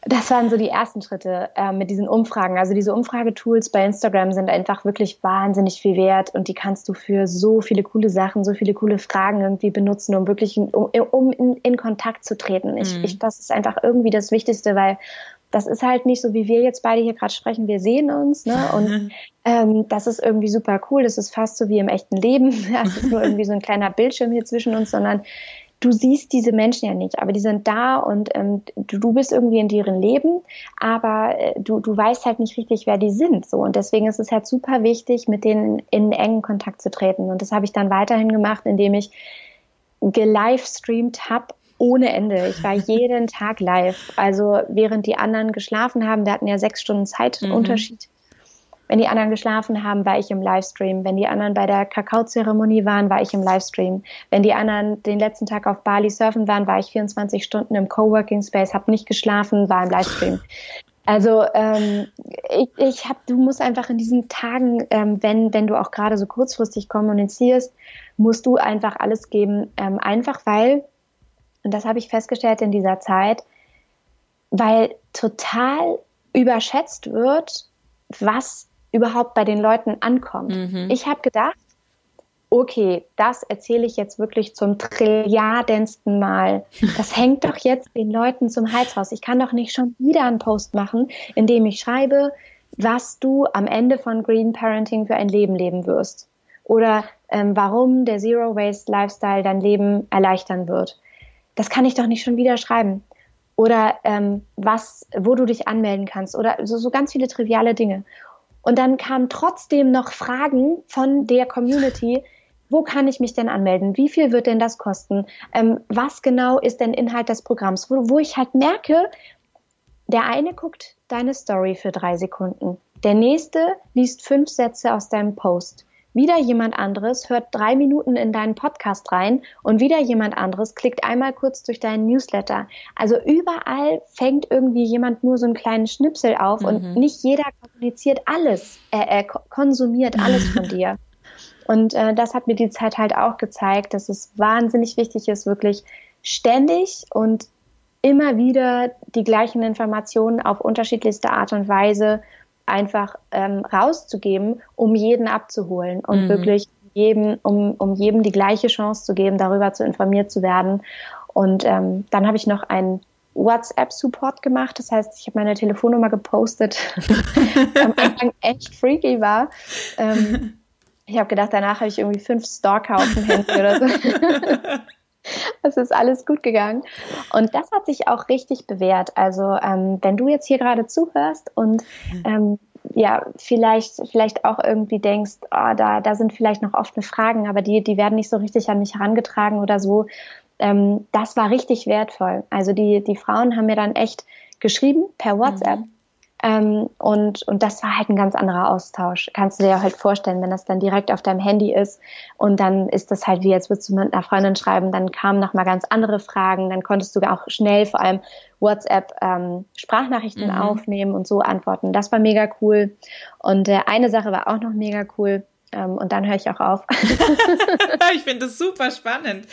das waren so die ersten Schritte äh, mit diesen Umfragen. Also diese Umfragetools bei Instagram sind einfach wirklich wahnsinnig viel wert und die kannst du für so viele coole Sachen, so viele coole Fragen irgendwie benutzen, um wirklich in, um, um in, in Kontakt zu treten. Ich, mhm. ich, das ist einfach irgendwie das Wichtigste, weil das ist halt nicht so, wie wir jetzt beide hier gerade sprechen. Wir sehen uns, ne? Und ähm, das ist irgendwie super cool. Das ist fast so wie im echten Leben. Es ist nur irgendwie so ein kleiner Bildschirm hier zwischen uns, sondern du siehst diese Menschen ja nicht, aber die sind da und ähm, du, du bist irgendwie in deren Leben, aber äh, du, du weißt halt nicht richtig, wer die sind. So und deswegen ist es halt super wichtig, mit denen in engen Kontakt zu treten. Und das habe ich dann weiterhin gemacht, indem ich gelivestreamt habe ohne Ende. Ich war jeden Tag live. Also während die anderen geschlafen haben, wir hatten ja sechs Stunden Zeitunterschied. Mhm. Wenn die anderen geschlafen haben, war ich im Livestream. Wenn die anderen bei der Kakaozeremonie waren, war ich im Livestream. Wenn die anderen den letzten Tag auf Bali surfen waren, war ich 24 Stunden im Coworking Space, habe nicht geschlafen, war im Livestream. Also ähm, ich, ich habe, du musst einfach in diesen Tagen, ähm, wenn wenn du auch gerade so kurzfristig kommunizierst, musst du einfach alles geben, ähm, einfach weil und das habe ich festgestellt in dieser Zeit, weil total überschätzt wird, was überhaupt bei den Leuten ankommt. Mhm. Ich habe gedacht, okay, das erzähle ich jetzt wirklich zum trilliardensten Mal. Das hängt doch jetzt den Leuten zum Hals raus. Ich kann doch nicht schon wieder einen Post machen, in dem ich schreibe, was du am Ende von Green Parenting für ein Leben leben wirst. oder ähm, warum der Zero Waste Lifestyle dein Leben erleichtern wird. Das kann ich doch nicht schon wieder schreiben. Oder ähm, was, wo du dich anmelden kannst oder so, so ganz viele triviale Dinge. Und dann kamen trotzdem noch Fragen von der Community, wo kann ich mich denn anmelden? Wie viel wird denn das kosten? Ähm, was genau ist denn Inhalt des Programms? Wo, wo ich halt merke, der eine guckt deine Story für drei Sekunden. Der nächste liest fünf Sätze aus deinem Post. Wieder jemand anderes hört drei Minuten in deinen Podcast rein und wieder jemand anderes klickt einmal kurz durch deinen Newsletter. Also überall fängt irgendwie jemand nur so einen kleinen Schnipsel auf mhm. und nicht jeder kommuniziert alles, äh, äh, konsumiert alles von dir. Und äh, das hat mir die Zeit halt auch gezeigt, dass es wahnsinnig wichtig ist, wirklich ständig und immer wieder die gleichen Informationen auf unterschiedlichste Art und Weise einfach ähm, rauszugeben, um jeden abzuholen und mhm. wirklich jedem, um, um jedem die gleiche Chance zu geben, darüber zu informiert zu werden. Und ähm, dann habe ich noch einen WhatsApp-Support gemacht. Das heißt, ich habe meine Telefonnummer gepostet, am Anfang echt freaky war. Ähm, ich habe gedacht, danach habe ich irgendwie fünf Stalker auf dem Handy oder so. Es ist alles gut gegangen. Und das hat sich auch richtig bewährt. Also ähm, wenn du jetzt hier gerade zuhörst und mhm. ähm, ja, vielleicht, vielleicht auch irgendwie denkst, oh, da, da sind vielleicht noch offene Fragen, aber die, die werden nicht so richtig an mich herangetragen oder so. Ähm, das war richtig wertvoll. Also die, die Frauen haben mir dann echt geschrieben per WhatsApp. Mhm. Ähm, und, und das war halt ein ganz anderer Austausch. Kannst du dir halt vorstellen, wenn das dann direkt auf deinem Handy ist und dann ist das halt wie, jetzt würdest du mit einer Freundin schreiben, dann kamen nochmal ganz andere Fragen, dann konntest du auch schnell vor allem WhatsApp ähm, Sprachnachrichten mhm. aufnehmen und so antworten. Das war mega cool. Und äh, eine Sache war auch noch mega cool. Ähm, und dann höre ich auch auf. ich finde das super spannend.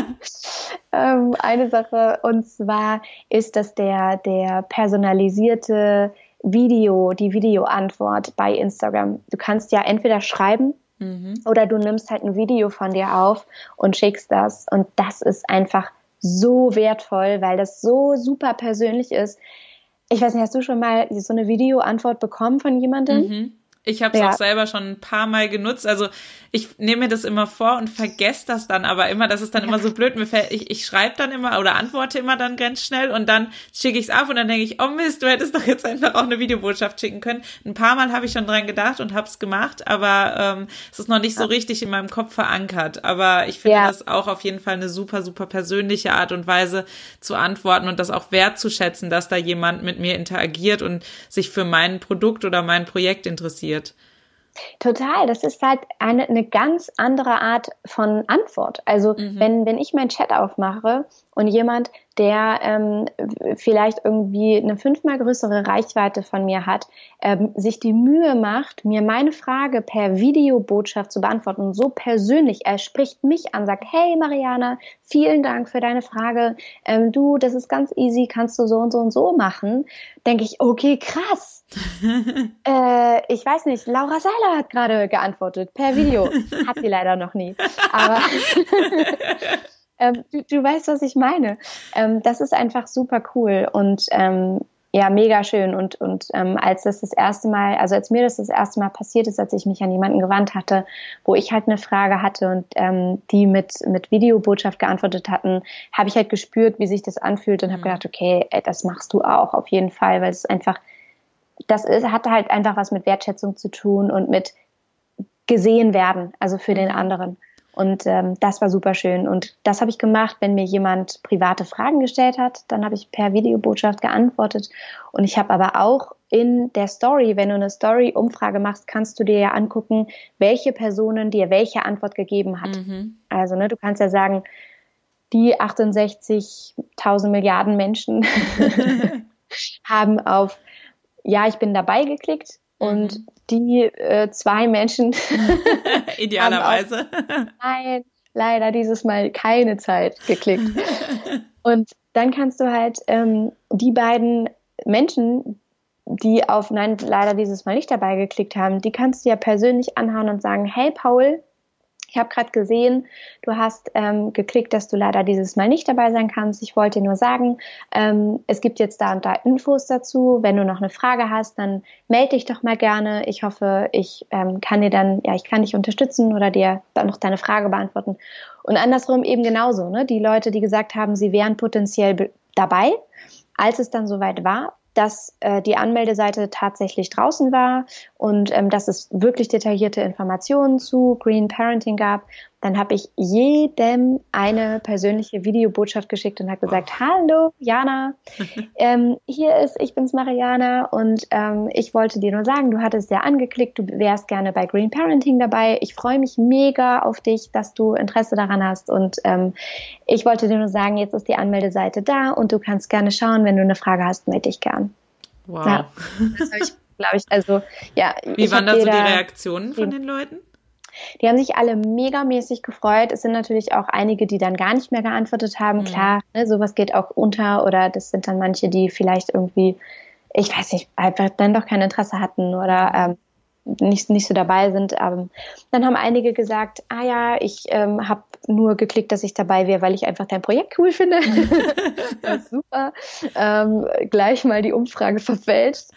ähm, eine Sache, und zwar ist das der, der personalisierte Video, die Videoantwort bei Instagram. Du kannst ja entweder schreiben mhm. oder du nimmst halt ein Video von dir auf und schickst das. Und das ist einfach so wertvoll, weil das so super persönlich ist. Ich weiß nicht, hast du schon mal so eine Videoantwort bekommen von jemandem? Mhm. Ich habe es ja. auch selber schon ein paar Mal genutzt. Also ich nehme mir das immer vor und vergesse das dann aber immer. Das ist dann immer so blöd. Mir fällt, ich, ich schreibe dann immer oder antworte immer dann ganz schnell und dann schicke ich es ab und dann denke ich, oh Mist, du hättest doch jetzt einfach auch eine Videobotschaft schicken können. Ein paar Mal habe ich schon dran gedacht und habe es gemacht, aber ähm, es ist noch nicht so richtig in meinem Kopf verankert. Aber ich finde ja. das auch auf jeden Fall eine super, super persönliche Art und Weise zu antworten und das auch wertzuschätzen, dass da jemand mit mir interagiert und sich für mein Produkt oder mein Projekt interessiert. Total, das ist halt eine, eine ganz andere Art von Antwort. Also mhm. wenn, wenn ich meinen Chat aufmache und jemand, der ähm, vielleicht irgendwie eine fünfmal größere Reichweite von mir hat, ähm, sich die Mühe macht, mir meine Frage per Videobotschaft zu beantworten und so persönlich, er spricht mich an, sagt, hey Mariana, vielen Dank für deine Frage, ähm, du, das ist ganz easy, kannst du so und so und so machen, denke ich, okay, krass. Äh, ich weiß nicht, Laura Seiler hat gerade geantwortet per Video. Hat sie leider noch nie. Aber ähm, du, du, weißt, was ich meine. Ähm, das ist einfach super cool und ähm, ja, mega schön. Und, und ähm, als das das erste Mal, also als mir das das erste Mal passiert ist, als ich mich an jemanden gewandt hatte, wo ich halt eine Frage hatte und ähm, die mit, mit Videobotschaft geantwortet hatten, habe ich halt gespürt, wie sich das anfühlt und habe mhm. gedacht, okay, ey, das machst du auch auf jeden Fall, weil es einfach, das ist, hat halt einfach was mit Wertschätzung zu tun und mit gesehen werden, also für den mhm. anderen. Und ähm, das war super schön. Und das habe ich gemacht, wenn mir jemand private Fragen gestellt hat. Dann habe ich per Videobotschaft geantwortet. Und ich habe aber auch in der Story, wenn du eine Story-Umfrage machst, kannst du dir ja angucken, welche Personen dir welche Antwort gegeben hat. Mhm. Also, ne, du kannst ja sagen, die 68.000 Milliarden Menschen haben auf Ja, ich bin dabei geklickt und mhm. die äh, zwei Menschen. Idealerweise. Auch, nein, leider dieses Mal keine Zeit geklickt. und dann kannst du halt ähm, die beiden Menschen, die auf Nein, leider dieses Mal nicht dabei geklickt haben, die kannst du ja persönlich anhauen und sagen, hey Paul, Ich habe gerade gesehen, du hast ähm, geklickt, dass du leider dieses Mal nicht dabei sein kannst. Ich wollte dir nur sagen, ähm, es gibt jetzt da und da Infos dazu. Wenn du noch eine Frage hast, dann melde dich doch mal gerne. Ich hoffe, ich ähm, kann dir dann, ja, ich kann dich unterstützen oder dir noch deine Frage beantworten. Und andersrum eben genauso, ne? Die Leute, die gesagt haben, sie wären potenziell dabei, als es dann soweit war, dass äh, die Anmeldeseite tatsächlich draußen war und ähm, dass es wirklich detaillierte Informationen zu Green Parenting gab, dann habe ich jedem eine persönliche Videobotschaft geschickt und habe gesagt, oh. hallo Jana, ähm, hier ist, ich bin's Mariana und ähm, ich wollte dir nur sagen, du hattest ja angeklickt, du wärst gerne bei Green Parenting dabei. Ich freue mich mega auf dich, dass du Interesse daran hast und ähm, ich wollte dir nur sagen, jetzt ist die Anmeldeseite da und du kannst gerne schauen, wenn du eine Frage hast, melde dich gern. Wow. Ja, das habe ich, glaube ich, also ja. Wie waren da so die Reaktionen von den Leuten? Die haben sich alle megamäßig gefreut. Es sind natürlich auch einige, die dann gar nicht mehr geantwortet haben. Mhm. Klar, ne, sowas geht auch unter oder das sind dann manche, die vielleicht irgendwie, ich weiß nicht, einfach dann doch kein Interesse hatten oder ähm, nicht, nicht so dabei sind. Ähm, dann haben einige gesagt, ah ja, ich ähm, habe nur geklickt, dass ich dabei wäre, weil ich einfach dein Projekt cool finde. super. Ähm, gleich mal die Umfrage verfälscht.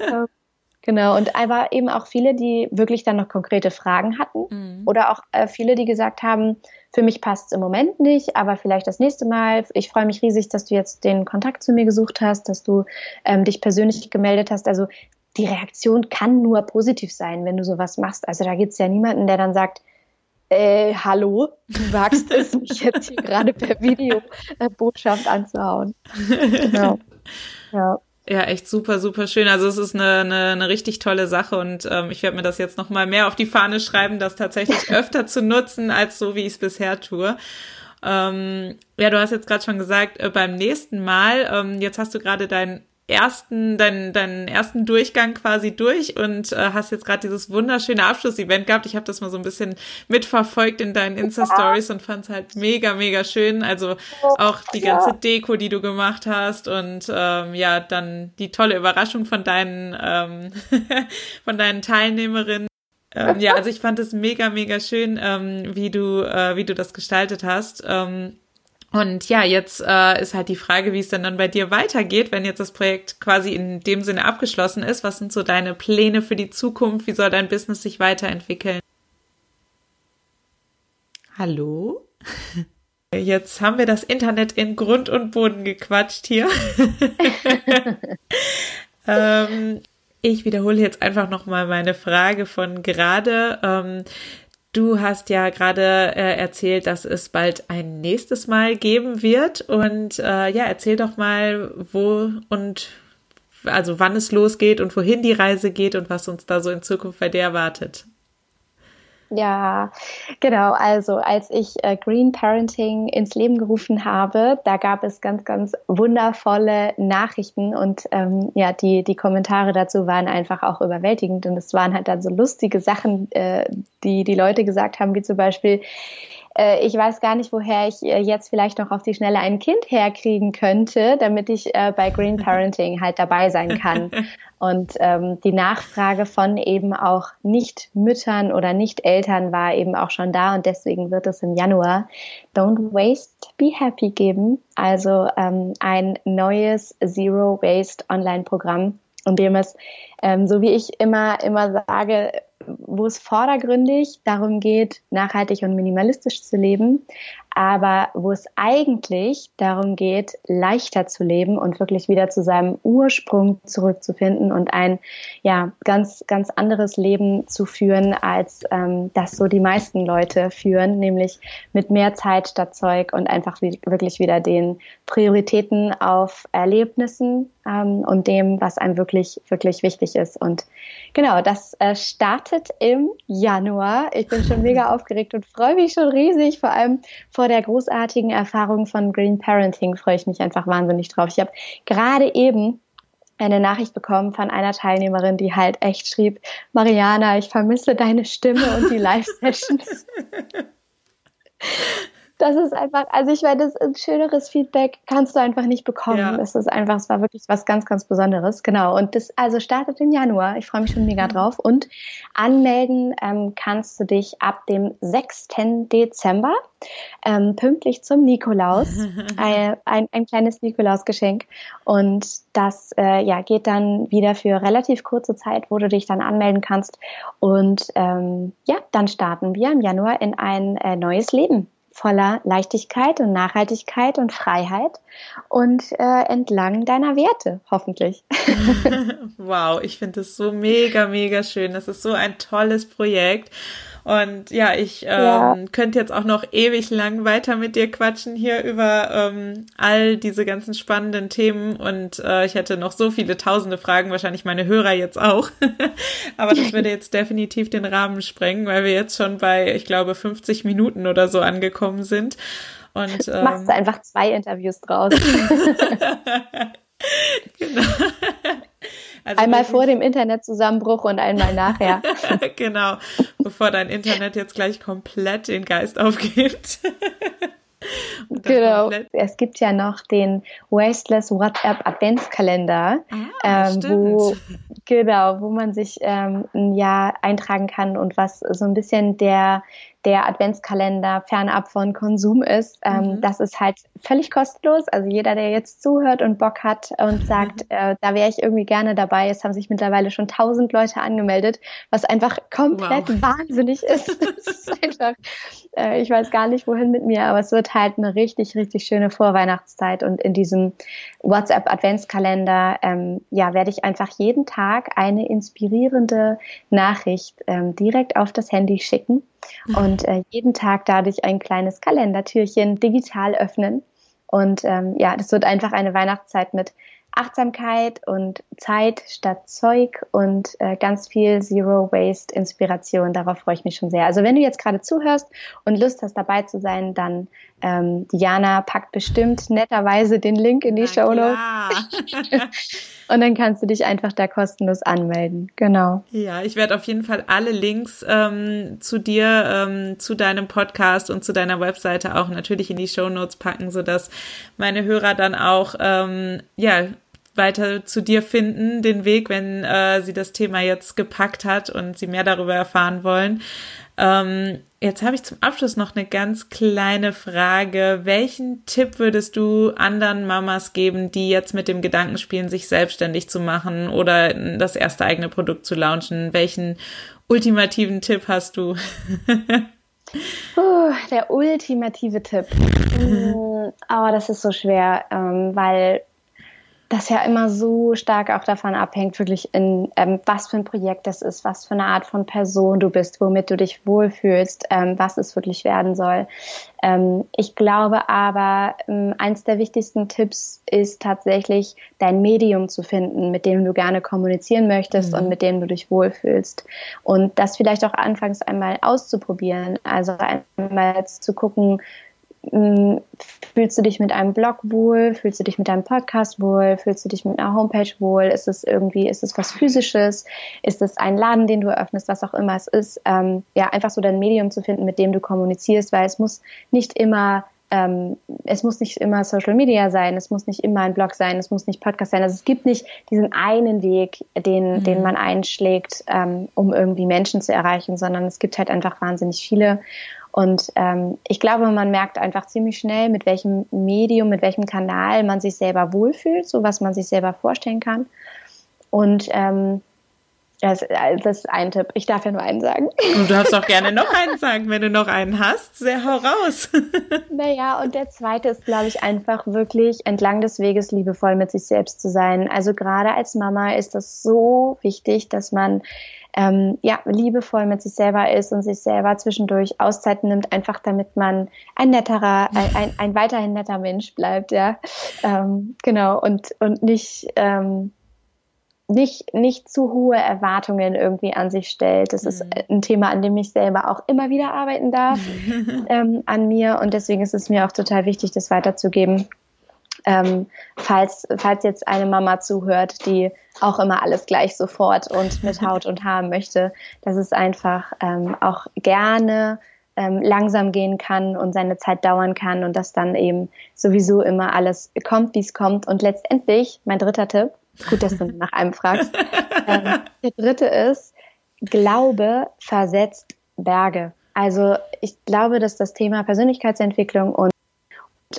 ähm, Genau, und aber eben auch viele, die wirklich dann noch konkrete Fragen hatten mhm. oder auch äh, viele, die gesagt haben, für mich passt es im Moment nicht, aber vielleicht das nächste Mal. Ich freue mich riesig, dass du jetzt den Kontakt zu mir gesucht hast, dass du ähm, dich persönlich gemeldet hast. Also die Reaktion kann nur positiv sein, wenn du sowas machst. Also da gibt es ja niemanden, der dann sagt, äh, hallo, du wagst es, mich jetzt hier gerade per Videobotschaft anzuhauen. Genau. Ja. Ja, echt super, super schön. Also es ist eine, eine, eine richtig tolle Sache und ähm, ich werde mir das jetzt nochmal mehr auf die Fahne schreiben, das tatsächlich öfter zu nutzen, als so, wie ich es bisher tue. Ähm, ja, du hast jetzt gerade schon gesagt, äh, beim nächsten Mal, ähm, jetzt hast du gerade dein ersten, deinen, deinen ersten Durchgang quasi durch und äh, hast jetzt gerade dieses wunderschöne Abschlussevent gehabt. Ich habe das mal so ein bisschen mitverfolgt in deinen Insta-Stories und fand es halt mega, mega schön. Also auch die ganze Deko, die du gemacht hast und ähm, ja, dann die tolle Überraschung von deinen, ähm, von deinen Teilnehmerinnen. Ähm, ja, also ich fand es mega, mega schön, ähm, wie du, äh, wie du das gestaltet hast. Ähm, und ja, jetzt äh, ist halt die Frage, wie es denn dann bei dir weitergeht, wenn jetzt das Projekt quasi in dem Sinne abgeschlossen ist. Was sind so deine Pläne für die Zukunft? Wie soll dein Business sich weiterentwickeln? Hallo? Jetzt haben wir das Internet in Grund und Boden gequatscht hier. ähm, ich wiederhole jetzt einfach nochmal meine Frage von gerade. Ähm, Du hast ja gerade äh, erzählt, dass es bald ein nächstes Mal geben wird. Und äh, ja, erzähl doch mal, wo und also wann es losgeht und wohin die Reise geht und was uns da so in Zukunft bei dir erwartet. Ja, genau. Also als ich äh, Green Parenting ins Leben gerufen habe, da gab es ganz, ganz wundervolle Nachrichten und ähm, ja, die, die Kommentare dazu waren einfach auch überwältigend und es waren halt dann so lustige Sachen, äh, die die Leute gesagt haben, wie zum Beispiel, äh, ich weiß gar nicht, woher ich äh, jetzt vielleicht noch auf die Schnelle ein Kind herkriegen könnte, damit ich äh, bei Green Parenting halt dabei sein kann. Und ähm, die Nachfrage von eben auch Nicht-Müttern oder Nicht-Eltern war eben auch schon da und deswegen wird es im Januar Don't Waste, Be Happy geben. Also ähm, ein neues Zero Waste Online-Programm, in dem es, ähm, so wie ich immer, immer sage, wo es vordergründig darum geht, nachhaltig und minimalistisch zu leben, aber wo es eigentlich darum geht, leichter zu leben und wirklich wieder zu seinem Ursprung zurückzufinden und ein ja ganz ganz anderes Leben zu führen, als ähm, das so die meisten Leute führen, nämlich mit mehr Zeit statt Zeug und einfach wie, wirklich wieder den Prioritäten auf Erlebnissen ähm, und dem, was einem wirklich wirklich wichtig ist. Und genau, das äh, startet im Januar. Ich bin schon mega aufgeregt und freue mich schon riesig, vor allem vor vor der großartigen Erfahrung von Green Parenting freue ich mich einfach wahnsinnig drauf. Ich habe gerade eben eine Nachricht bekommen von einer Teilnehmerin, die halt echt schrieb, Mariana, ich vermisse deine Stimme und die Live-Sessions. das ist einfach, also ich meine, das ein schöneres Feedback kannst du einfach nicht bekommen. Ja. Es ist einfach, es war wirklich was ganz, ganz Besonderes. Genau. Und das also startet im Januar. Ich freue mich schon mega drauf. Und anmelden ähm, kannst du dich ab dem 6. Dezember ähm, pünktlich zum Nikolaus. ein, ein, ein kleines Nikolausgeschenk. Und das äh, ja, geht dann wieder für relativ kurze Zeit, wo du dich dann anmelden kannst. Und ähm, ja, dann starten wir im Januar in ein äh, neues Leben voller Leichtigkeit und Nachhaltigkeit und Freiheit und äh, entlang deiner Werte, hoffentlich. wow, ich finde es so mega, mega schön. Das ist so ein tolles Projekt. Und ja, ich ähm, ja. könnte jetzt auch noch ewig lang weiter mit dir quatschen hier über ähm, all diese ganzen spannenden Themen. Und äh, ich hätte noch so viele tausende Fragen, wahrscheinlich meine Hörer jetzt auch. Aber das würde jetzt definitiv den Rahmen sprengen, weil wir jetzt schon bei, ich glaube, 50 Minuten oder so angekommen sind. Und, ähm, Machst du einfach zwei Interviews draus. genau. Also einmal vor dem Internetzusammenbruch und einmal nachher. genau, bevor dein Internet jetzt gleich komplett den Geist aufgibt. genau. Es gibt ja noch den Wasteless WhatsApp Adventskalender, ah, ähm, wo genau, wo man sich ähm, ein Jahr eintragen kann und was so ein bisschen der der Adventskalender fernab von Konsum ist. Ähm, mhm. Das ist halt völlig kostenlos. Also jeder, der jetzt zuhört und Bock hat und sagt, mhm. äh, da wäre ich irgendwie gerne dabei, es haben sich mittlerweile schon tausend Leute angemeldet, was einfach komplett wow. wahnsinnig ist. ist einfach, äh, ich weiß gar nicht, wohin mit mir, aber es wird halt eine richtig, richtig schöne Vorweihnachtszeit und in diesem WhatsApp Adventskalender, ähm, ja, werde ich einfach jeden Tag eine inspirierende Nachricht ähm, direkt auf das Handy schicken und äh, jeden Tag dadurch ein kleines Kalendertürchen digital öffnen. Und ähm, ja, das wird einfach eine Weihnachtszeit mit Achtsamkeit und Zeit statt Zeug und äh, ganz viel Zero Waste Inspiration. Darauf freue ich mich schon sehr. Also wenn du jetzt gerade zuhörst und Lust hast dabei zu sein, dann ähm, Diana packt bestimmt netterweise den Link in die Show Notes. und dann kannst du dich einfach da kostenlos anmelden. Genau. Ja, ich werde auf jeden Fall alle Links ähm, zu dir, ähm, zu deinem Podcast und zu deiner Webseite auch natürlich in die Show Notes packen, sodass meine Hörer dann auch ähm, ja weiter zu dir finden, den Weg, wenn äh, sie das Thema jetzt gepackt hat und sie mehr darüber erfahren wollen. Ähm, jetzt habe ich zum Abschluss noch eine ganz kleine Frage. Welchen Tipp würdest du anderen Mamas geben, die jetzt mit dem Gedanken spielen, sich selbstständig zu machen oder das erste eigene Produkt zu launchen? Welchen ultimativen Tipp hast du? Uh, der ultimative Tipp. Mm, aber das ist so schwer, ähm, weil das ja immer so stark auch davon abhängt, wirklich in ähm, was für ein Projekt das ist, was für eine Art von Person du bist, womit du dich wohlfühlst, ähm, was es wirklich werden soll. Ähm, ich glaube aber, ähm, eins der wichtigsten Tipps ist tatsächlich, dein Medium zu finden, mit dem du gerne kommunizieren möchtest mhm. und mit dem du dich wohlfühlst. Und das vielleicht auch anfangs einmal auszuprobieren. Also einmal zu gucken, fühlst du dich mit einem Blog wohl? Fühlst du dich mit einem Podcast wohl? Fühlst du dich mit einer Homepage wohl? Ist es irgendwie, ist es was Physisches? Ist es ein Laden, den du öffnest? Was auch immer es ist. Ähm, ja, einfach so dein Medium zu finden, mit dem du kommunizierst, weil es muss nicht immer ähm, es muss nicht immer Social Media sein, es muss nicht immer ein Blog sein, es muss nicht Podcast sein. Also es gibt nicht diesen einen Weg, den, mhm. den man einschlägt, ähm, um irgendwie Menschen zu erreichen, sondern es gibt halt einfach wahnsinnig viele. Und ähm, ich glaube, man merkt einfach ziemlich schnell, mit welchem Medium, mit welchem Kanal man sich selber wohlfühlt, so was man sich selber vorstellen kann. Und ähm, das, das ist ein Tipp. Ich darf ja nur einen sagen. Du darfst auch gerne noch einen sagen, wenn du noch einen hast. Sehr hau raus. Naja, und der zweite ist, glaube ich, einfach wirklich entlang des Weges liebevoll mit sich selbst zu sein. Also gerade als Mama ist das so wichtig, dass man ähm, ja, liebevoll mit sich selber ist und sich selber zwischendurch Auszeiten nimmt, einfach damit man ein netterer, ein, ein, ein weiterhin netter Mensch bleibt, ja. Ähm, genau, und, und nicht, ähm, nicht, nicht zu hohe Erwartungen irgendwie an sich stellt. Das mhm. ist ein Thema, an dem ich selber auch immer wieder arbeiten darf, ähm, an mir. Und deswegen ist es mir auch total wichtig, das weiterzugeben. Ähm, falls, falls jetzt eine Mama zuhört, die auch immer alles gleich sofort und mit Haut und Haar möchte, dass es einfach ähm, auch gerne ähm, langsam gehen kann und seine Zeit dauern kann und dass dann eben sowieso immer alles kommt, wie es kommt. Und letztendlich, mein dritter Tipp, gut, dass du nach einem fragst, ähm, der dritte ist, Glaube versetzt Berge. Also ich glaube, dass das Thema Persönlichkeitsentwicklung und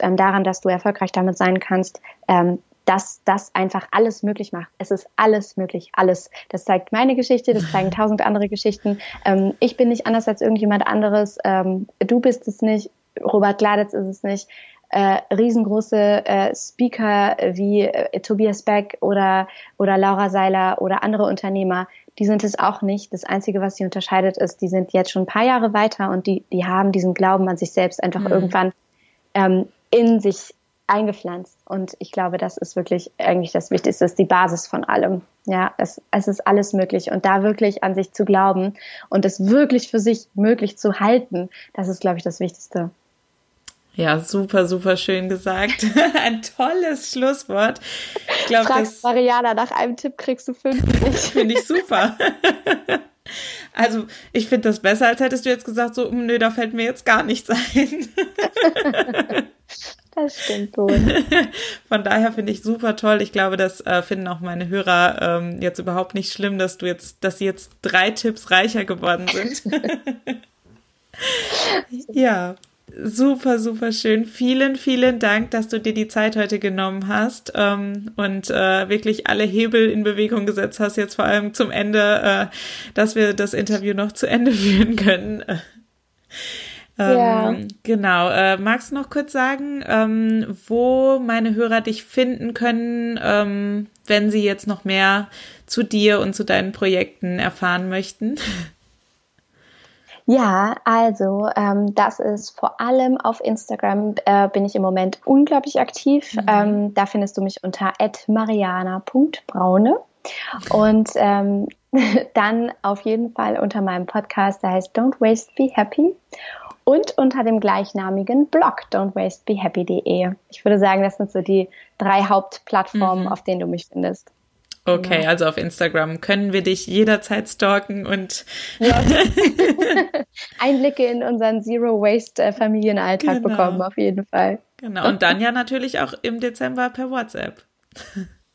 ähm, daran, dass du erfolgreich damit sein kannst, ähm, dass das einfach alles möglich macht. Es ist alles möglich, alles. Das zeigt meine Geschichte, das zeigen tausend andere Geschichten. Ähm, ich bin nicht anders als irgendjemand anderes. Ähm, du bist es nicht. Robert Gladitz ist es nicht. Äh, riesengroße äh, Speaker wie äh, Tobias Beck oder, oder Laura Seiler oder andere Unternehmer, die sind es auch nicht. Das Einzige, was sie unterscheidet, ist, die sind jetzt schon ein paar Jahre weiter und die, die haben diesen Glauben an sich selbst einfach mhm. irgendwann ähm, in sich eingepflanzt. Und ich glaube, das ist wirklich eigentlich das Wichtigste, ist die Basis von allem. Ja, es, es ist alles möglich. Und da wirklich an sich zu glauben und es wirklich für sich möglich zu halten, das ist, glaube ich, das Wichtigste. Ja, super, super schön gesagt. Ein tolles Schlusswort. Ich glaube, das Mariana, nach einem Tipp kriegst du fünf. Finde ich super. Also, ich finde das besser, als hättest du jetzt gesagt, so, nö, da fällt mir jetzt gar nichts ein. Das stimmt wohl. Von daher finde ich super toll. Ich glaube, das äh, finden auch meine Hörer ähm, jetzt überhaupt nicht schlimm, dass du jetzt, dass sie jetzt drei Tipps reicher geworden sind. ja. Super, super schön. Vielen, vielen Dank, dass du dir die Zeit heute genommen hast ähm, und äh, wirklich alle Hebel in Bewegung gesetzt hast, jetzt vor allem zum Ende, äh, dass wir das Interview noch zu Ende führen können. Ähm, ja. Genau. Äh, magst du noch kurz sagen, ähm, wo meine Hörer dich finden können, ähm, wenn sie jetzt noch mehr zu dir und zu deinen Projekten erfahren möchten? Ja, also ähm, das ist vor allem auf Instagram äh, bin ich im Moment unglaublich aktiv. Mhm. Ähm, da findest du mich unter @mariana.braune und ähm, dann auf jeden Fall unter meinem Podcast, der heißt Don't Waste Be Happy und unter dem gleichnamigen Blog don'twastebehappy.de. Ich würde sagen, das sind so die drei Hauptplattformen, mhm. auf denen du mich findest. Okay, ja. also auf Instagram können wir dich jederzeit stalken und ja. Einblicke in unseren Zero Waste Familienalltag genau. bekommen, auf jeden Fall. Genau, und dann ja natürlich auch im Dezember per WhatsApp.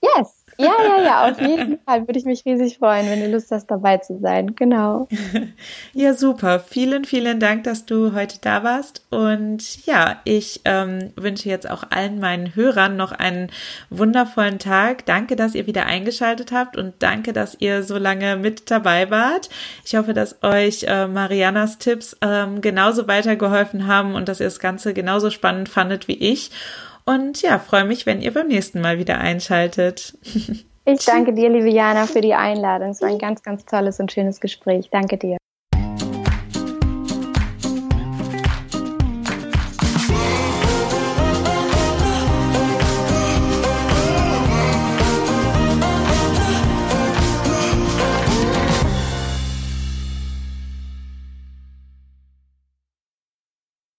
Yes, ja, ja, ja, auf jeden Fall würde ich mich riesig freuen, wenn du Lust hast, dabei zu sein. Genau. Ja, super. Vielen, vielen Dank, dass du heute da warst. Und ja, ich ähm, wünsche jetzt auch allen meinen Hörern noch einen wundervollen Tag. Danke, dass ihr wieder eingeschaltet habt und danke, dass ihr so lange mit dabei wart. Ich hoffe, dass euch äh, Marianas Tipps ähm, genauso weitergeholfen haben und dass ihr das Ganze genauso spannend fandet wie ich. Und ja, freue mich, wenn ihr beim nächsten Mal wieder einschaltet. Ich danke dir, liebe Jana, für die Einladung. Es war ein ganz, ganz tolles und schönes Gespräch. Danke dir.